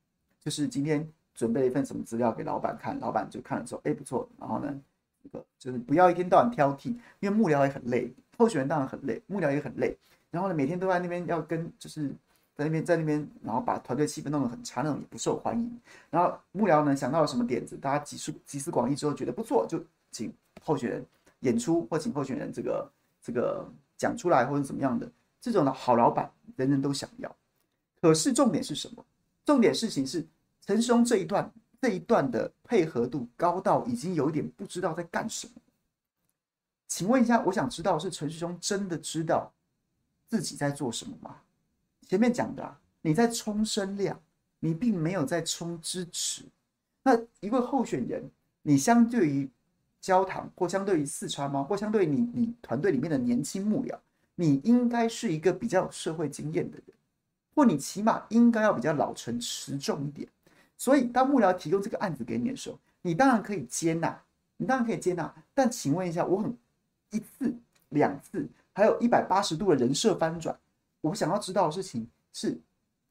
就是今天准备了一份什么资料给老板看，老板就看了之后，哎，不错。然后呢，这个就是不要一天到晚挑剔，因为幕僚也很累，候选人当然很累，幕僚也很累。然后呢，每天都在那边要跟，就是在那边在那边，然后把团队气氛弄得很差，那种也不受欢迎。然后幕僚呢想到了什么点子，大家集思集思广益之后觉得不错，就请候选人演出或请候选人这个这个讲出来或者怎么样的，这种的好老板人人都想要。可是重点是什么？重点事情是陈时中这一段这一段的配合度高到已经有点不知道在干什么。请问一下，我想知道是陈时中真的知道自己在做什么吗？前面讲的啊，你在冲声量，你并没有在冲支持。那一位候选人，你相对于焦糖，或相对于四川吗？或相对于你你团队里面的年轻幕僚，你应该是一个比较有社会经验的人。或你起码应该要比较老成持重一点，所以当幕僚提供这个案子给你的时候，你当然可以接纳，你当然可以接纳。但请问一下，我很一次两次，还有一百八十度的人设翻转，我想要知道的事情是，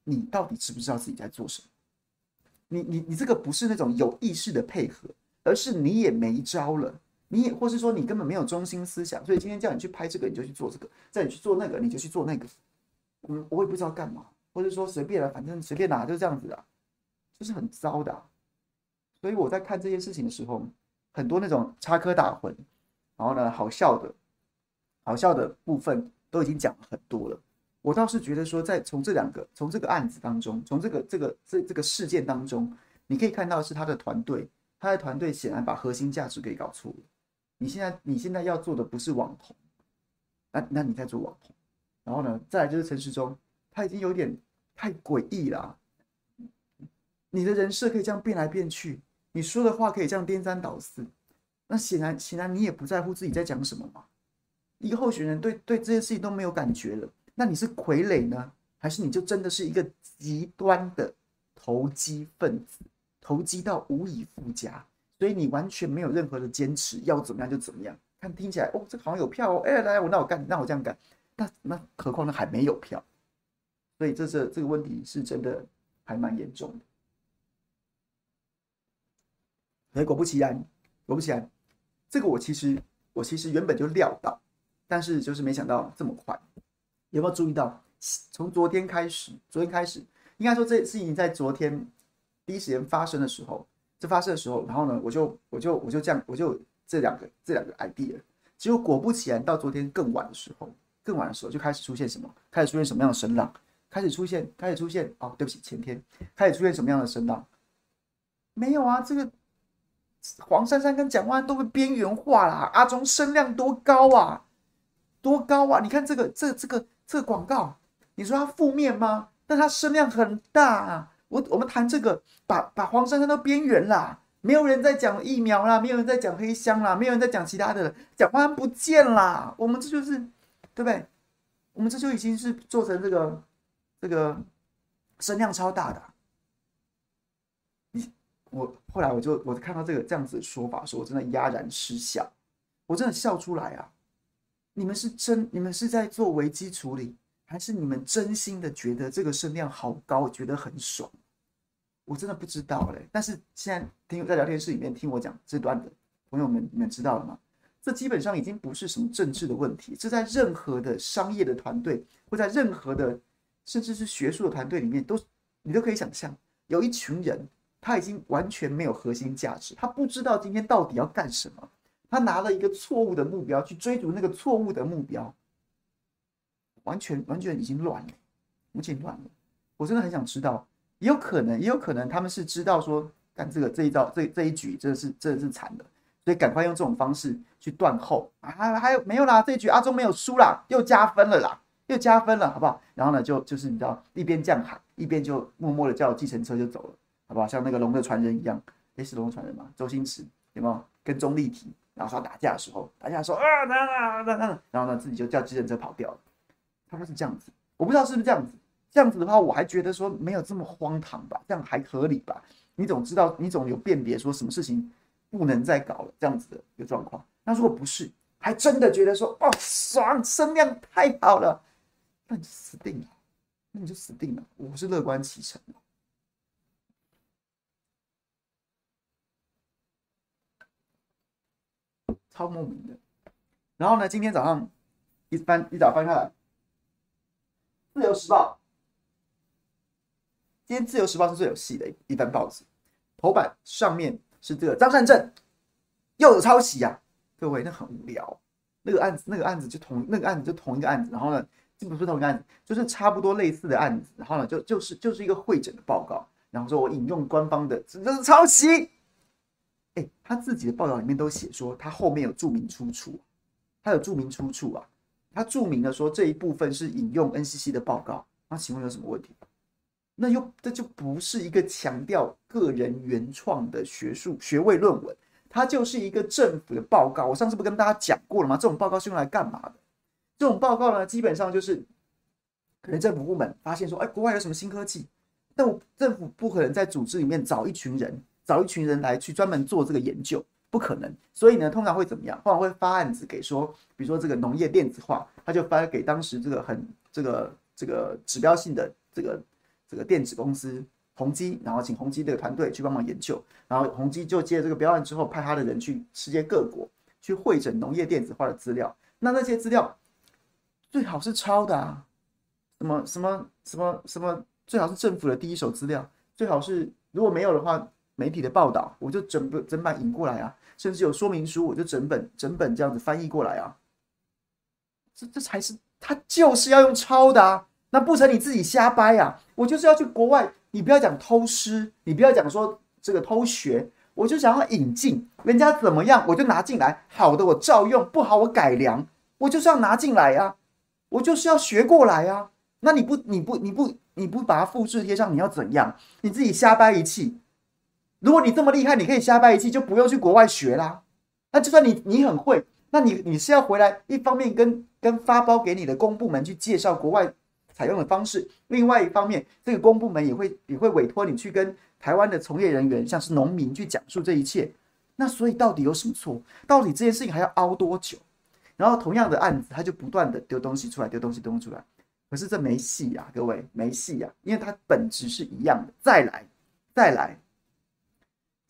你到底知不知道自己在做什么？你你你这个不是那种有意识的配合，而是你也没招了，你也或是说你根本没有中心思想，所以今天叫你去拍这个，你就去做这个；叫你去做那个，你就去做那个。我我也不知道干嘛。或者说随便了，反正随便拿，就这样子啊，就是很糟的。所以我在看这件事情的时候，很多那种插科打诨，然后呢，好笑的，好笑的部分都已经讲了很多了。我倒是觉得说，在从这两个，从这个案子当中，从这个这个这这个事件当中，你可以看到是他的团队，他的团队显然把核心价值给搞错了。你现在你现在要做的不是网红，那那你在做网红，然后呢，再来就是陈时中，他已经有点。太诡异了！你的人设可以这样变来变去，你说的话可以这样颠三倒四，那显然显然你也不在乎自己在讲什么嘛。一个候选人对对这些事情都没有感觉了，那你是傀儡呢，还是你就真的是一个极端的投机分子，投机到无以复加，所以你完全没有任何的坚持，要怎么样就怎么样。看听起来哦，这个好像有票哦，哎，来我那我干，那我这样干，那那何况呢还没有票。所以这这这个问题是真的还蛮严重的。所以果不其然，果不其然，这个我其实我其实原本就料到，但是就是没想到这么快。有没有注意到？从昨天开始，昨天开始，应该说这事情在昨天第一时间发生的时候，这发生的时候，然后呢，我就我就我就这样，我就这两个这两个 idea，结果果不其然，到昨天更晚的时候，更晚的时候就开始出现什么？开始出现什么样的声浪？开始出现，开始出现哦，对不起，前天开始出现什么样的声浪？没有啊，这个黄珊珊跟蒋万安都被边缘化啦。阿中声量多高啊，多高啊！你看这个，这、这个这个广告，你说它负面吗？但它声量很大啊。我我们谈这个，把把黄珊珊都边缘啦，没有人在讲疫苗啦，没有人在讲黑箱啦，没有人在讲其他的，蒋万安不见啦。我们这就是对不对？我们这就已经是做成这个。这个声量超大的，我后来我就我看到这个这样子的说法，说我真的哑然失笑，我真的笑出来啊！你们是真你们是在做危机处理，还是你们真心的觉得这个声量好高，觉得很爽？我真的不知道嘞。但是现在听在聊天室里面听我讲这段的朋友们，你们知道了吗？这基本上已经不是什么政治的问题，这在任何的商业的团队，或在任何的甚至是学术的团队里面，都你都可以想象，有一群人他已经完全没有核心价值，他不知道今天到底要干什么，他拿了一个错误的目标去追逐那个错误的目标，完全完全已经乱了，已经乱了。我真的很想知道，也有可能，也有可能他们是知道说，干这个这一招，这这一局，真的是真的是惨的。所以赶快用这种方式去断后啊！还有没有啦？这一局阿中没有输啦，又加分了啦，又加分了，好不好？然后呢，就就是你知道，一边这样喊，一边就默默的叫计程车就走了，好不好？像那个龙的传人一样，诶，是龙的传人吗？周星驰有没有跟钟丽缇，然后说打架的时候，打架说啊那那那那，然后呢自己就叫计程车跑掉了。他说是这样子，我不知道是不是这样子。这样子的话，我还觉得说没有这么荒唐吧，这样还合理吧？你总知道，你总有辨别说什么事情。不能再搞了，这样子的一个状况。那如果不是，还真的觉得说，哦，爽，声量太好了，那你就死定了，那你就死定了。我是乐观其成的，超莫名的。然后呢，今天早上一翻一早翻开来，《自由时报》，今天《自由时报》是最有戏的一份报纸，头版上面。是这个张善政又有抄袭啊！各位，那很无聊。那个案子，那个案子就同那个案子就同一个案子，然后呢，这不是同一个案子，就是差不多类似的案子。然后呢，就就是就是一个会诊的报告。然后说我引用官方的，这是抄袭。哎，他自己的报道里面都写说，他后面有注明出处，他有注明出处啊。他注明了说这一部分是引用 NCC 的报告。那请问有什么问题？那又这就不是一个强调个人原创的学术学位论文，它就是一个政府的报告。我上次不跟大家讲过了吗？这种报告是用来干嘛的？这种报告呢，基本上就是可能政府部门发现说，哎，国外有什么新科技，但我政府不可能在组织里面找一群人，找一群人来去专门做这个研究，不可能。所以呢，通常会怎么样？通常会发案子给说，比如说这个农业电子化，他就发给当时这个很这个这个指标性的这个。这个电子公司宏基，然后请宏基这个团队去帮忙研究，然后宏基就接了这个标案之后，派他的人去世界各国去会诊农业电子化的资料。那那些资料最好是抄的啊，什么什么什么什么，最好是政府的第一手资料，最好是如果没有的话，媒体的报道我就整本整版引过来啊，甚至有说明书我就整本整本这样子翻译过来啊。这这才是他就是要用抄的啊。那不成，你自己瞎掰、啊！我就是要去国外，你不要讲偷师，你不要讲说这个偷学，我就想要引进人家怎么样，我就拿进来，好的我照用，不好我改良，我就是要拿进来呀、啊，我就是要学过来呀、啊。那你不你不你不你不把它复制贴上，你要怎样？你自己瞎掰一气。如果你这么厉害，你可以瞎掰一气，就不用去国外学啦。那就算你你很会，那你你是要回来，一方面跟跟发包给你的公部门去介绍国外。采用的方式，另外一方面，这个公部门也会也会委托你去跟台湾的从业人员，像是农民去讲述这一切。那所以到底有什么错？到底这件事情还要熬多久？然后同样的案子，他就不断的丢东西出来，丢东西丢出来。可是这没戏呀，各位没戏呀，因为它本质是一样的。再来，再来，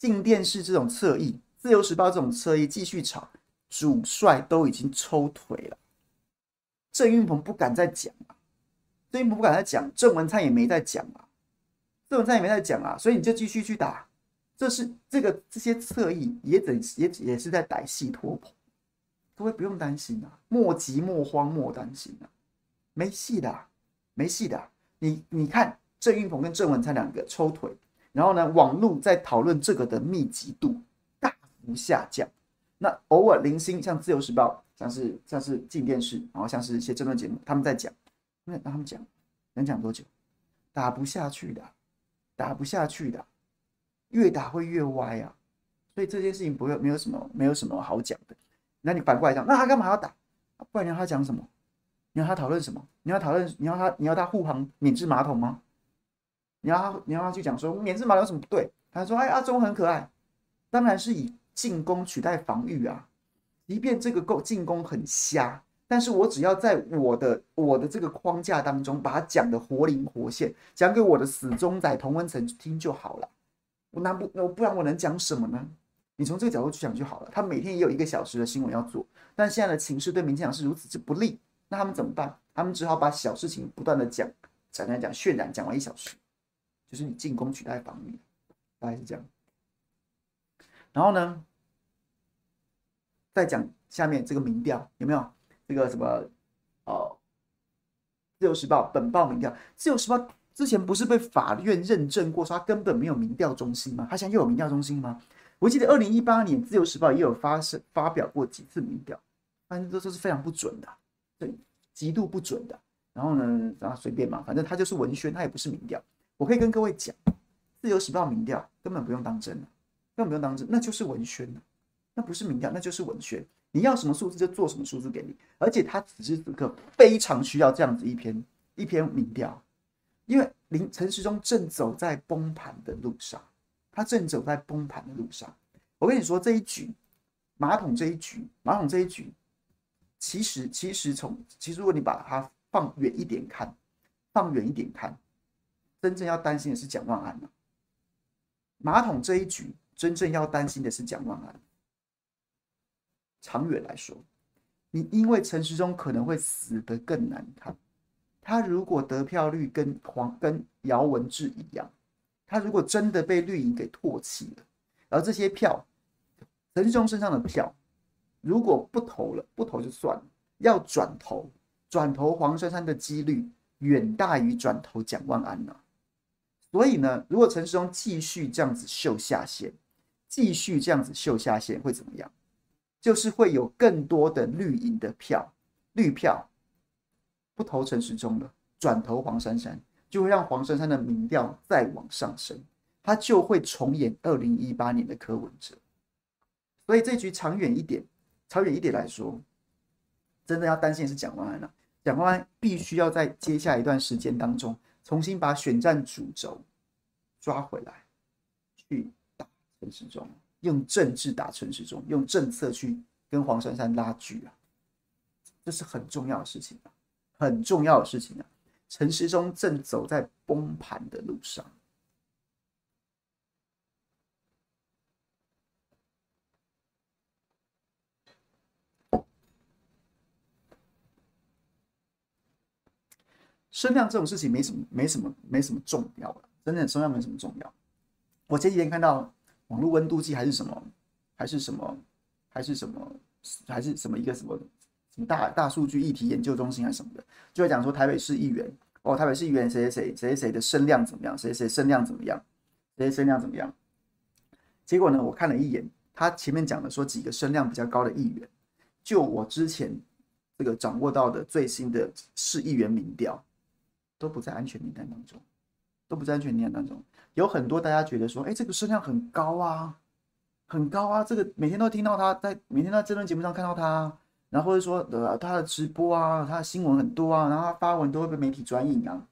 镜电视这种侧翼，自由时报这种侧翼继续炒，主帅都已经抽腿了，郑运鹏不敢再讲了。郑运鹏不敢再讲，郑文灿也没在讲啊，郑文灿也没再讲啊，所以你就继续去打，这是这个这些侧翼也等也也是在歹戏拖棚，各位不用担心啊，莫急莫慌莫担心啊，没戏的，没戏的，你你看郑运鹏跟郑文灿两个抽腿，然后呢，网络在讨论这个的密集度大幅下降，那偶尔零星像自由时报，像是像是进电视，然后像是一些争论节目，他们在讲。那让他们讲，能讲多久？打不下去的，打不下去的，越打会越歪啊！所以这件事情不会没有什么没有什么好讲的。那你反过来讲，那他干嘛要打？不然你要他讲什么？你要他讨论什么？你要讨论？你要他？你要他护航免治马桶吗？你要他？你要他去讲说免治马桶有什么不对？他说：“哎，阿忠很可爱。”当然是以进攻取代防御啊！即便这个够进攻很瞎。但是我只要在我的我的这个框架当中，把它讲得活灵活现，讲给我的死忠仔同温层听就好了。我难不我不然我能讲什么呢？你从这个角度去讲就好了。他每天也有一个小时的新闻要做，但现在的情势对民进党是如此之不利，那他们怎么办？他们只好把小事情不断的讲，讲讲讲渲染，讲完一小时，就是你进攻取代防御，大概是这样。然后呢，再讲下面这个民调有没有？这个什么哦，自由时报本报民调，自由时报之前不是被法院认证过，说他根本没有民调中心吗？他现在又有民调中心吗？我记得二零一八年自由时报也有发生发表过几次民调，反正都都是非常不准的，对，极度不准的。然后呢，然后随便嘛，反正他就是文宣，他也不是民调。我可以跟各位讲，自由时报民调根本不用当真，根本不用当真，那就是文宣，那不是民调，那就是文宣。你要什么数字就做什么数字给你，而且他此时此刻非常需要这样子一篇一篇民调，因为林陈时中正走在崩盘的路上，他正走在崩盘的路上。我跟你说这一局马桶这一局马桶这一局，其实其实从其实如果你把它放远一点看，放远一点看，真正要担心的是蒋万安。马桶这一局真正要担心的是蒋万安。长远来说，你因为陈时中可能会死得更难看。他如果得票率跟黄跟姚文智一样，他如果真的被绿营给唾弃了，而这些票，陈时中身上的票，如果不投了，不投就算了，要转投，转投黄珊珊的几率远大于转投蒋万安呢。所以呢，如果陈时中继续这样子秀下限，继续这样子秀下限，会怎么样？就是会有更多的绿营的票，绿票不投陈时中了，转投黄珊珊，就会让黄珊珊的民调再往上升，他就会重演二零一八年的柯文哲。所以这局长远一点，长远一点来说，真的要担心的是蒋万安了。蒋万安必须要在接下来一段时间当中，重新把选战主轴抓回来，去打陈时中。用政治打陈时中，用政策去跟黄珊珊拉锯啊，这是很重要的事情啊，很重要的事情啊。陈时中正走在崩盘的路上。声量这种事情没什么，没什么，没什么重要的，真的声量没什么重要。我前几天看到。网络温度计还是什么，还是什么，还是什么，还是什么一个什么什么大大数据议题研究中心还是什么的，就会讲说台北市议员哦，台北市议员谁谁谁谁谁的声量怎么样，谁谁声量怎么样，谁谁声量怎么样。结果呢，我看了一眼，他前面讲的说几个声量比较高的议员，就我之前这个掌握到的最新的市议员民调，都不在安全名单当中，都不在安全名单当中。有很多大家觉得说，哎，这个声量很高啊，很高啊，这个每天都听到他在每天在这轮节目上看到他，然后或者说呃他的直播啊，他的新闻很多啊，然后他发文都会被媒体转引啊，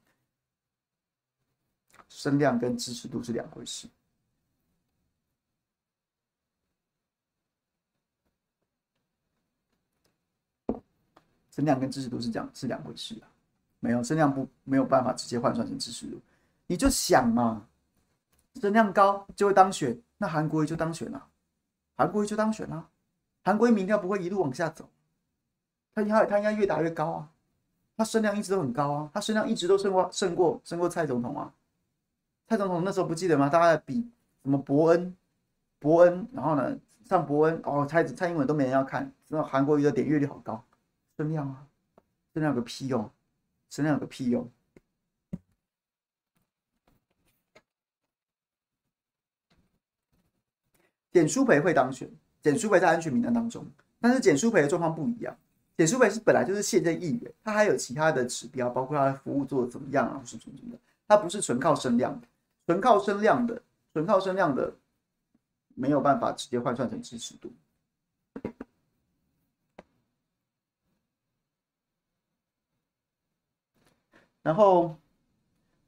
声量跟支持度是两回事，声量跟支持度是这样是两回事啊，没有声量不没有办法直接换算成支持度，你就想嘛。声量高就会当选，那韩国瑜就当选了，韩国瑜就当选了，韩国瑜民调不会一路往下走，他应该他应该越打越高啊，他声量一直都很高啊，他声量一直都胜过胜过胜过蔡总统啊，蔡总统那时候不记得吗？大家在比什么伯恩，伯恩，然后呢上伯恩哦，蔡蔡英文都没人要看，那韩国瑜的点阅率好高，声量啊，声量有个屁用，声量有个屁用。简书培会当选，简书培在安全名单当中，但是简书培的状况不一样。简书培是本来就是现任议员，他还有其他的指标，包括他的服务做的怎么样啊，或是什么什么的，他不是纯靠声量的，纯靠声量的，纯靠声量的，没有办法直接换算成支持度。然后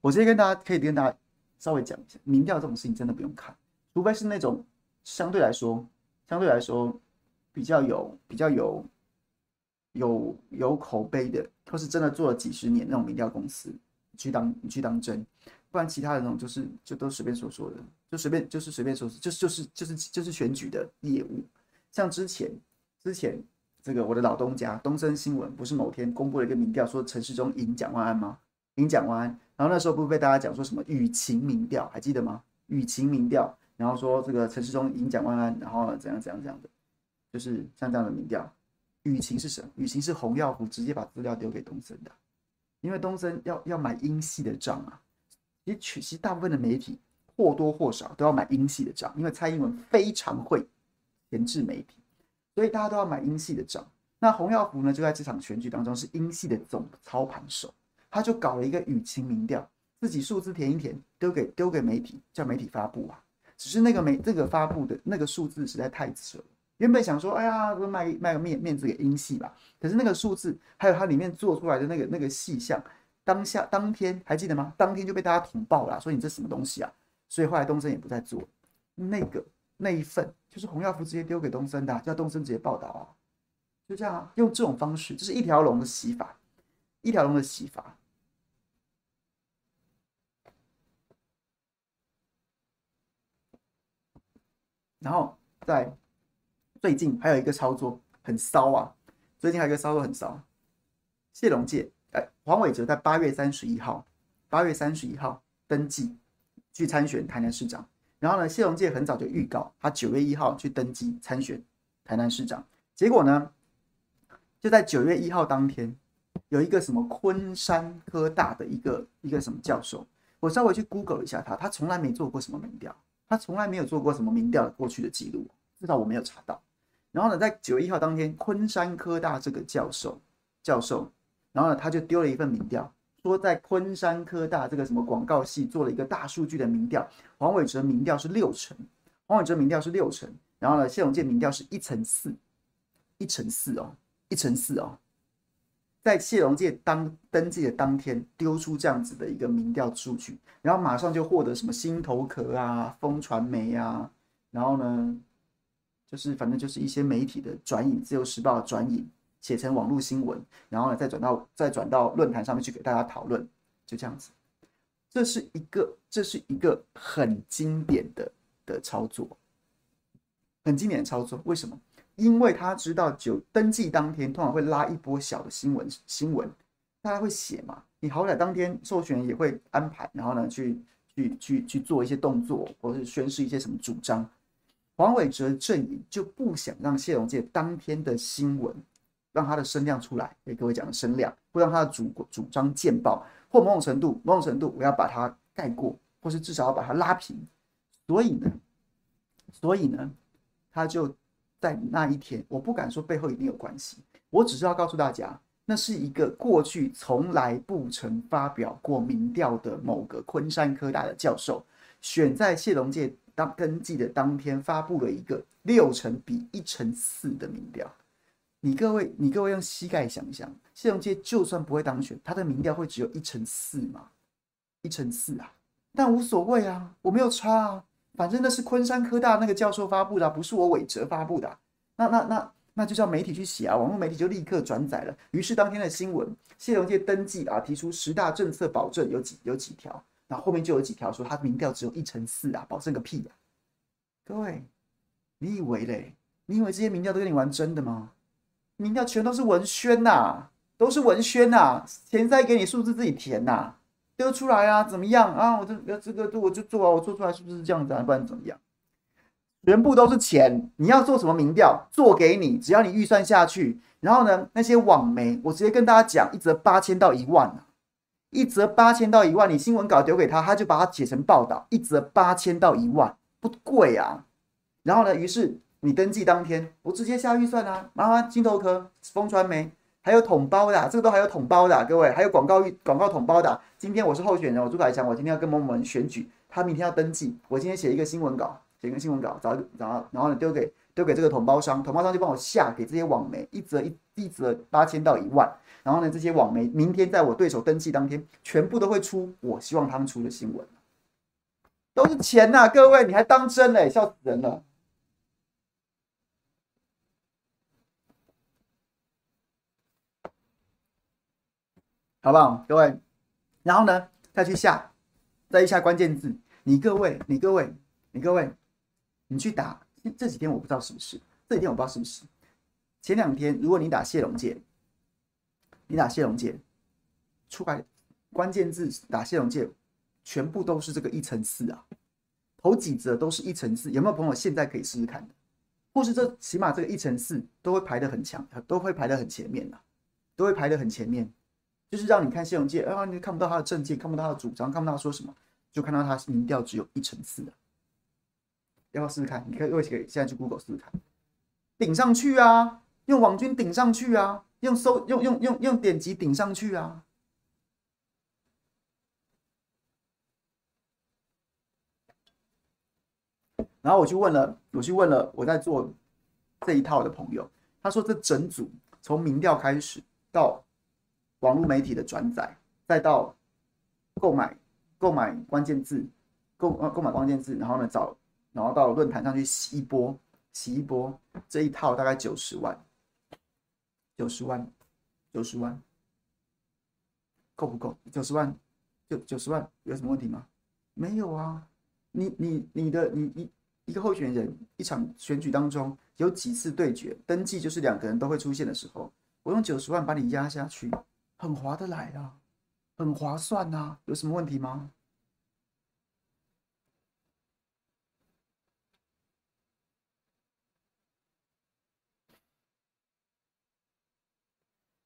我直接跟大家可以跟大家稍微讲一下，民调这种事情真的不用看，除非是那种。相对来说，相对来说比较有比较有有有口碑的，或是真的做了几十年那种民调公司去当你去当真，不然其他的那种就是就都随便说说的，就随便就是随便说说，就是就是就是就是选举的业务。像之前之前这个我的老东家东森新闻不是某天公布了一个民调，说陈时中赢蒋万安吗？赢讲完，然后那时候不是被大家讲说什么舆情民调，还记得吗？舆情民调，然后说这个陈时中赢蒋万安，然后怎样怎样怎样的，就是像这样的民调。舆情是什么？舆情是洪耀福直接把资料丢给东森的，因为东森要要买英系的账啊。其实其实大部分的媒体或多或少都要买英系的账，因为蔡英文非常会钳制媒体，所以大家都要买英系的账。那洪耀福呢，就在这场选举当中是英系的总操盘手，他就搞了一个舆情民调，自己数字填一填，丢给丢给媒体，叫媒体发布啊。只是那个媒这个发布的那个数字实在太扯了。原本想说，哎呀，卖卖个面面子给英系吧。可是那个数字，还有它里面做出来的那个那个细项，当下当天还记得吗？当天就被大家捅爆了，说你这什么东西啊？所以后来东森也不再做那个那一份，就是洪耀福直接丢给东森的，叫东森直接报道啊，就这样啊，用这种方式，就是一条龙的洗法，一条龙的洗法。然后在。最近还有一个操作很骚啊！最近还有一个操作很骚，谢龙介哎，黄伟哲在八月三十一号，八月三十一号登记去参选台南市长。然后呢，谢龙介很早就预告他九月一号去登记参选台南市长。结果呢，就在九月一号当天，有一个什么昆山科大的一个一个什么教授，我稍微去 Google 一下他，他从来没做过什么民调，他从来没有做过什么民调的过去的记录，至少我没有查到。然后呢，在九月一号当天，昆山科大这个教授，教授，然后呢，他就丢了一份民调，说在昆山科大这个什么广告系做了一个大数据的民调，黄伟哲民调是六成，黄伟哲民调是六成，然后呢，谢龙介民调是一成四，一成四哦，一成四哦，在谢龙介当登记的当天丢出这样子的一个民调数据，然后马上就获得什么新头壳啊、风传媒啊，然后呢。就是反正就是一些媒体的转引，《自由时报》转引，写成网络新闻，然后呢再转到再转到论坛上面去给大家讨论，就这样子。这是一个这是一个很经典的的操作，很经典的操作。为什么？因为他知道就登记当天通常会拉一波小的新闻新闻，大家会写嘛。你好歹当天授权也会安排，然后呢去去去去做一些动作，或是宣示一些什么主张。黄伟哲阵营就不想让谢龙介当天的新闻让他的声量出来，给各位讲的声量，会让他的主主张见报，或某种程度某种程度我要把它盖过，或是至少要把它拉平。所以呢，所以呢，他就在那一天，我不敢说背后一定有关系，我只是要告诉大家，那是一个过去从来不曾发表过民调的某个昆山科大的教授，选在谢龙介。当登记的当天发布了一个六成比一成四的民调，你各位，你各位用膝盖想一想，谢龙介就算不会当选，他的民调会只有一成四吗？一成四啊，但无所谓啊，我没有差啊，反正那是昆山科大那个教授发布的，不是我伟哲发布的，那那那那就叫媒体去写啊，网络媒体就立刻转载了，于是当天的新闻，谢龙介登记啊，提出十大政策保证有几有几条。那后面就有几条说他民调只有一成四啊，保证个屁啊！各位，你以为嘞？你以为这些民调都跟你玩真的吗？民调全都是文宣呐、啊，都是文宣呐、啊，钱塞给你数字自己填呐、啊，丢出来啊，怎么样啊？我这这个我就做啊，我做出来是不是这样子啊？不然怎么样？全部都是钱，你要做什么民调，做给你，只要你预算下去，然后呢，那些网媒，我直接跟大家讲，一则八千到一万啊。一则八千到一万，你新闻稿丢给他，他就把它写成报道。一则八千到一万，不贵啊。然后呢，于是你登记当天，我直接下预算啊。麻烦金头壳、风传媒，还有统包的，这个都还有统包的，各位还有广告广告统包的。今天我是候选人，我朱凯翔，我今天要跟某某人选举，他明天要登记，我今天写一个新闻稿，写一个新闻稿，找找，然后呢丢给丢给这个统包商，统包商就帮我下给这些网媒，一折一一折八千到一万。然后呢，这些网媒明天在我对手登记当天，全部都会出我希望他们出的新闻，都是钱呐、各位，你还当真嘞？笑死人了！好不好，各位？然后呢，再去下，再一下关键字。你各位，你各位，你各位，你去打。这几天我不知道是不是，这几天我不知道是不是。前两天，如果你打谢龙介，你打谢龙介，出来关键字打谢龙介，全部都是这个一乘四啊。头几则都是一乘四，有没有朋友现在可以试试看？或是这起码这个一乘四都会排得很强，都会排得很前面的，都会排得很前面，就是让你看谢龙介啊，你看不到他的政见，看不到他的主张，看不到他说什么，就看到他民调只有一乘四的。要不要试试看？你可以，可以现在去 Google 试试看，顶上去啊，用网军顶上去啊，用搜用用用用点击顶上去啊。然后我去问了，我去问了我在做这一套的朋友，他说这整组从民调开始到网络媒体的转载，再到购买购买关键字，购购买关键字，然后呢找，然后到论坛上去洗一波，洗一波，这一套大概九十万，九十万，九十万，够不够？九十万，九九十万有什么问题吗？没有啊，你你你的你你。一个候选人一场选举当中有几次对决，登记就是两个人都会出现的时候，我用九十万把你压下去，很划得来啊，很划算啊，有什么问题吗？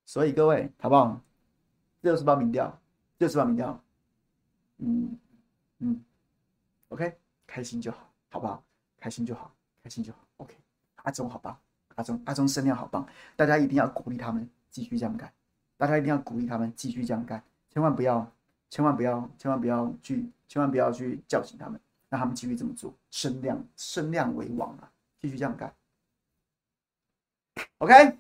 所以各位好不好？六十八民调，六十八民调，嗯嗯，OK，开心就好，好不好？开心就好，开心就好。OK，阿忠好棒，阿忠阿忠声量好棒，大家一定要鼓励他们继续这样干，大家一定要鼓励他们继续这样干，千万不要，千万不要，千万不要去，千万不要去叫醒他们，让他们继续这么做，声量声量为王啊，继续这样干。OK，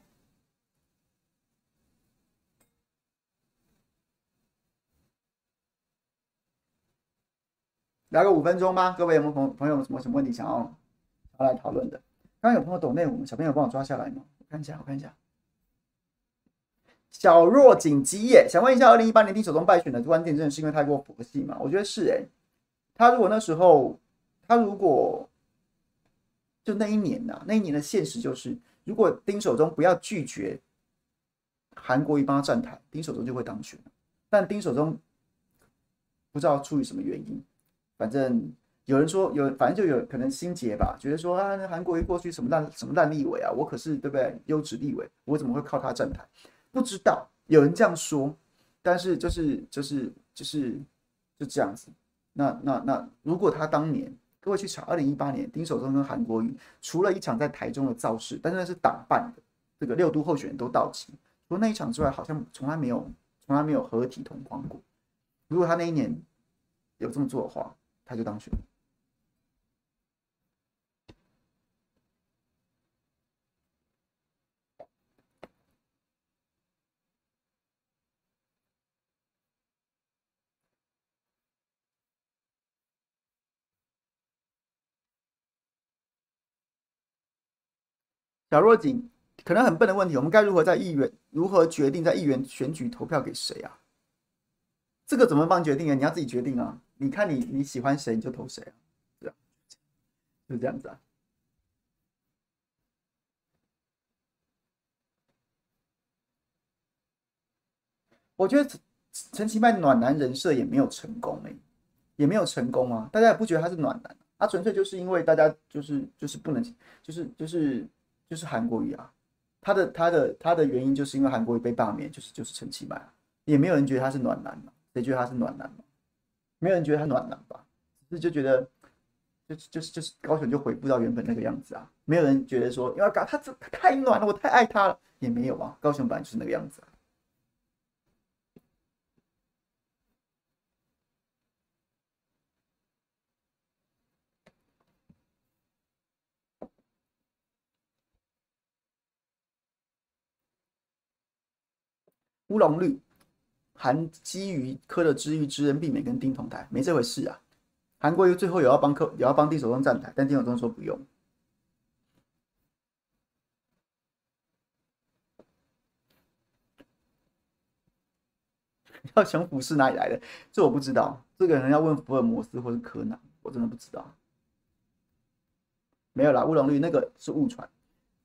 聊个五分钟吧，各位有没有朋朋友有什么什么问题想要要来讨论的？刚刚有朋友抖内我们小朋友帮我抓下来吗？我看一下，我看一下。小若锦吉也想问一下，二零一八年丁守中败选的关键，真的是因为太过佛系吗？我觉得是哎、他如果那时候，他如果就那一年呐、啊，那一年的现实就是，如果丁守中不要拒绝韩国瑜帮他站台，丁守中就会当选。但丁守中不知道出于什么原因。反正有人说有，反正就有可能心结吧，觉得说啊，韩国瑜过去什么烂什么烂立委啊，我可是对不对？优质立委，我怎么会靠他站台？不知道有人这样说，但是就是就是就是就这样子。那那那，如果他当年各位去查，二零一八年丁守中跟韩国瑜，除了一场在台中的造势，但是那是党办的，这个六都候选人都到齐，除了那一场之外，好像从来没有从来没有合体同框过。如果他那一年有这么做的话，他就当选。小若锦可能很笨的问题，我们该如何在议员如何决定在议员选举投票给谁啊？这个怎么帮你决定啊？你要自己决定啊。你看你你喜欢谁你就投谁啊，对啊，就这样子啊。我觉得陈陈其迈暖男人设也没有成功哎，也没有成功啊。大家也不觉得他是暖男，他纯粹就是因为大家就是就是不能就是就是就是韩国瑜啊，他的他的他的原因就是因为韩国瑜被罢免，就是就是陈其迈，也没有人觉得他是暖男嘛，谁觉得他是暖男嘛？没有人觉得他暖男吧？只是就觉得，就是就是就是高雄就回不到原本那个样子啊。没有人觉得说，因为他这他太暖了，我太爱他了，也没有啊。高雄本来就是那个样子啊。乌龙绿。韩基瑜柯的知遇之恩，避免跟丁同台，没这回事啊！韩国瑜最后也要帮柯，也要帮丁守中站台，但丁守中说不用。要熊辅是哪里来的？这我不知道，这个人要问福尔摩斯或是柯南，我真的不知道。没有啦，乌龙绿那个是误传，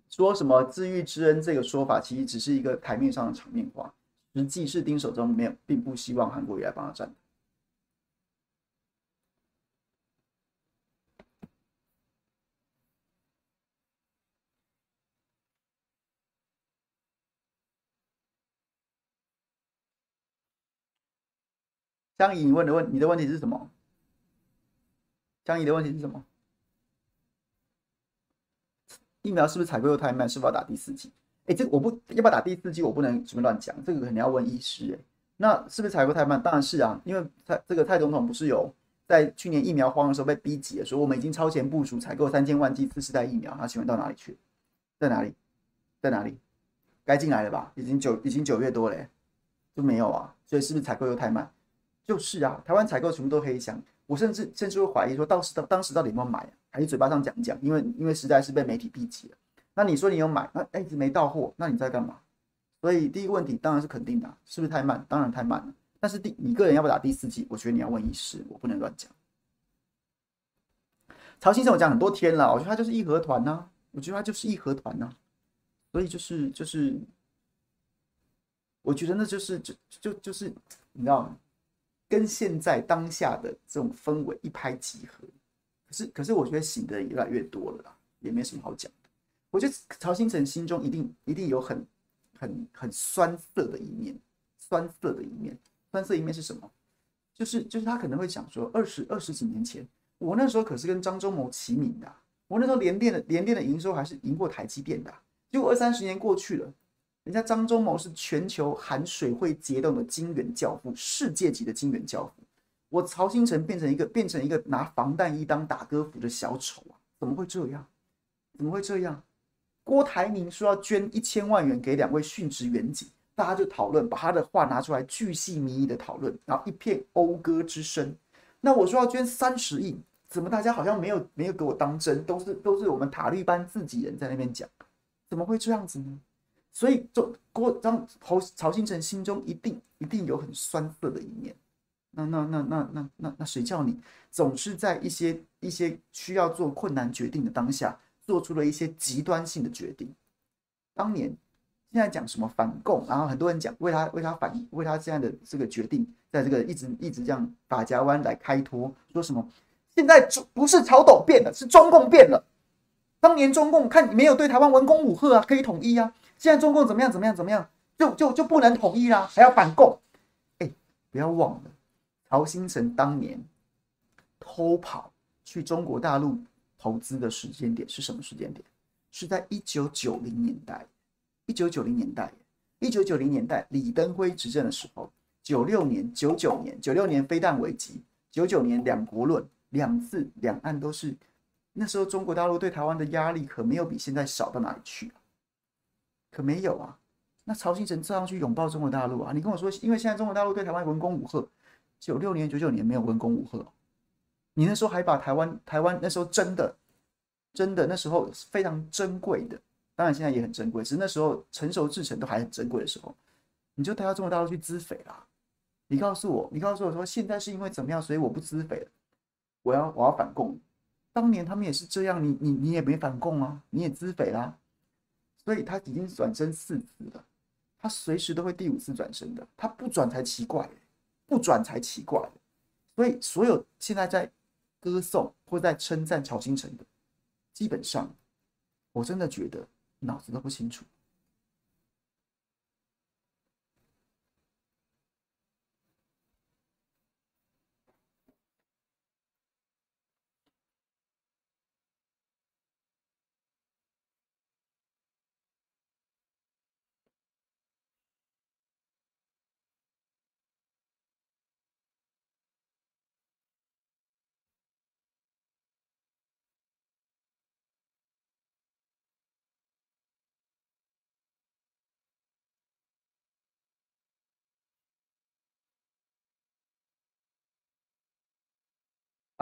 说什么知遇之恩这个说法，其实只是一个台面上的场面话，实际是丁守中没有，并不希望韩国瑜来帮他站。江怡，你问的问你的问题是什么？江怡的问题是什么？疫苗是不是采购又太慢？是否要打第四剂？哎，这个我不要不要打第四剂，我不能随便乱讲，这个肯定要问医师。哎，那是不是采购太慢？当然是啊，因为蔡这个蔡总统不是有在去年疫苗荒的时候被逼急了，说我们已经超前部署采购三千万剂次世代疫苗，他请问到哪里去？在哪里？在哪里？该进来了吧？已经九已经九月多了，就没有啊？所以是不是采购又太慢？就是啊，台湾采购全部都黑箱，我甚至甚至会怀疑说，到时当当时到底有没有买？还是嘴巴上讲讲？因为因为实在是被媒体逼急了。那你说你有买，那一直没到货，那你在干嘛？所以第一个问题当然是肯定的，是不是太慢？当然太慢了。但是第你个人要不要打第四季？我觉得你要问医师，我不能乱讲。曹先生我讲很多天了，我觉得他就是义和团呐，我觉得他就是义和团呐，所以就是就是，我觉得那就是就就就是你知道吗？跟现在当下的这种氛围一拍即合，可是可是我觉得醒的人越来越多了啦，也没什么好讲。我觉得曹兴诚心中一定一定有很很很酸涩的一面，酸涩的一面，酸涩一面是什么？就是就是他可能会想说，二十二十几年前，我那时候可是跟张忠谋齐名的，我那时候联电的联电的营收还是赢过台积电的，结果二三十年过去了。人家张忠谋是全球含水会结冻的晶圆教父，世界级的晶圆教父。我曹兴诚变成一个变成一个拿防弹衣当打歌服的小丑啊！怎么会这样？怎么会这样？郭台铭说要捐一千万元给两位殉职员警，大家就讨论，把他的话拿出来巨细靡遗的讨论，然后一片讴歌之声。那我说要捐三十亿，怎么大家好像没有没有给我当真？都是都是我们塔利班自己人在那边讲，怎么会这样子呢？所以，就郭张侯曹兴诚心中一定一定有很酸涩的一面。那那那那那那那谁叫你总是在一些一些需要做困难决定的当下，做出了一些极端性的决定？当年现在讲什么反共，然后很多人讲为他为他反为他现在的这个决定，在这个一直一直这样打夹弯来开脱，说什么现在不是朝斗变了，是中共变了。当年中共看没有对台湾文攻武赫啊，可以统一啊。现在中共怎么样？怎么样？怎么样？就就就不能统一啦，还要反共？哎，不要忘了，曹兴诚当年偷跑去中国大陆投资的时间点是什么时间点？是在一九九零年代。一九九零年代，一九九零年代李登辉执政的时候，九六年、九九年、九六年飞弹危机，九九年两国论，两次两岸都是那时候中国大陆对台湾的压力可没有比现在少到哪里去啊。可没有啊，那曹兴诚照样去拥抱中国大陆啊！你跟我说，因为现在中国大陆对台湾文攻武吓，九六年、九九年没有文攻武吓，你那时候还把台湾、台湾那时候真的、真的那时候非常珍贵的，当然现在也很珍贵，只是那时候成熟制程都还很珍贵的时候，你就带到中国大陆去资匪啦！你告诉我，你告诉我说现在是因为怎么样，所以我不资匪了，我要我要反共。当年他们也是这样，你你你也没反共啊，你也资匪啦。所以他已经转身四次了，他随时都会第五次转身的，他不转才奇怪，不转才奇怪。所以所有现在在歌颂或在称赞曹新成的，基本上我真的觉得脑子都不清楚。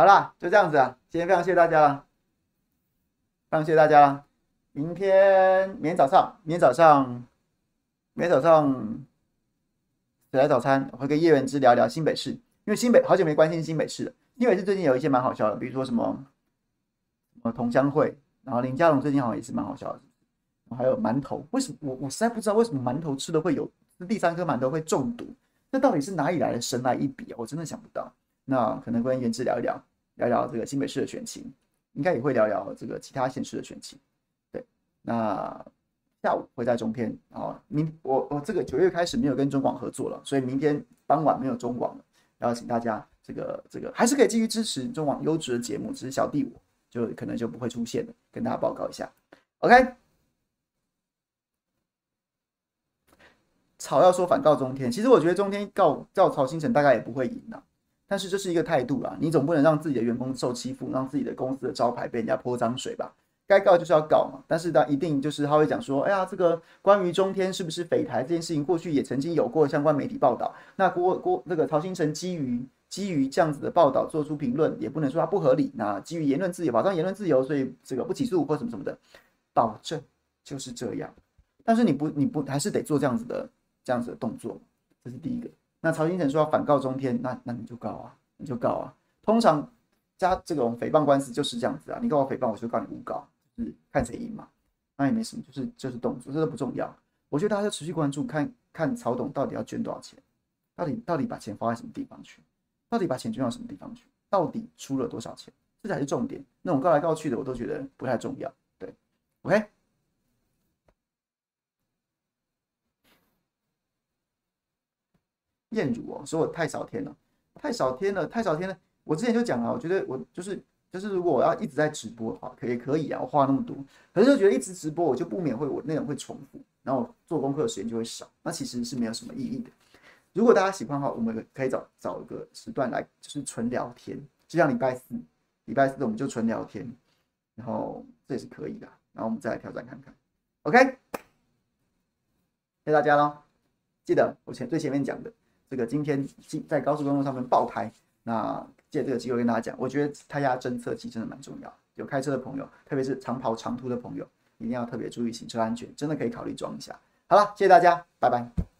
好啦，就这样子啊！今天非常谢谢大家了，非常谢谢大家了。明天、明天早上、明天早上、明天早上起来早餐我会跟叶元之聊聊新北市，因为新北好久没关心新北市了。新北市最近有一些蛮好笑的，比如说什么什么同乡会，然后林佳龙最近好像也是蛮好笑的，还有馒头，为什么我我实在不知道为什么馒头吃了会有第三颗馒头会中毒？那到底是哪里来的神来一笔啊？我真的想不到。那可能跟元之聊一聊，聊聊这个新北市的选情，应该也会聊聊这个其他县市的选情。对，那。下午会在中天啊，明我我这个九月开始没有跟中广合作了，所以明天傍晚没有中广了。然后请大家这个这个还是可以继续支持中广优质的节目，只是小弟我就可能就不会出现了，跟大家报告一下。OK，草要说反告中天，其实我觉得中天告告曹兴诚大概也不会赢的，但是这是一个态度啦，你总不能让自己的员工受欺负，让自己的公司的招牌被人家泼脏水吧。该告就是要告嘛，但是他一定就是他会讲说，哎呀，这个关于中天是不是匪台这件事情，过去也曾经有过相关媒体报道。那郭郭那个曹兴诚基于基于这样子的报道做出评论，也不能说他不合理。那基于言论自由，保障言论自由，所以这个不起诉或什么什么的，保证就是这样。但是你不你不还是得做这样子的这样子的动作，这是第一个。那曹兴诚说要反告中天，那那你就告啊，你就告啊。通常加这种诽谤官司就是这样子啊，你告我诽谤，我就告你诬告。就是看谁赢嘛，那也没什么，就是就是动作，这都不重要。我觉得大家要持续关注，看看曹董到底要捐多少钱，到底到底把钱花在什么地方去，到底把钱捐到什么地方去，到底出了多少钱，这才是重点。那种告来告去的，我都觉得不太重要。对，OK。艳如哦，说我太少天了，太少天了，太少天了。我之前就讲了，我觉得我就是。就是如果我要一直在直播的话，可以可以啊，我话那么多，可是就觉得一直直播，我就不免会我内容会重复，然后做功课的时间就会少，那其实是没有什么意义的。如果大家喜欢的话，我们可以找找一个时段来，就是纯聊天，就像礼拜四，礼拜四我们就纯聊天，然后这也是可以的，然后我们再来挑战看看，OK？谢谢大家喽，记得我前最前面讲的这个，今天在高速公路上面爆胎，那。借这个机会跟大家讲，我觉得胎压侦测器真的蛮重要。有开车的朋友，特别是长跑长途的朋友，一定要特别注意行车安全，真的可以考虑装一下。好了，谢谢大家，拜拜。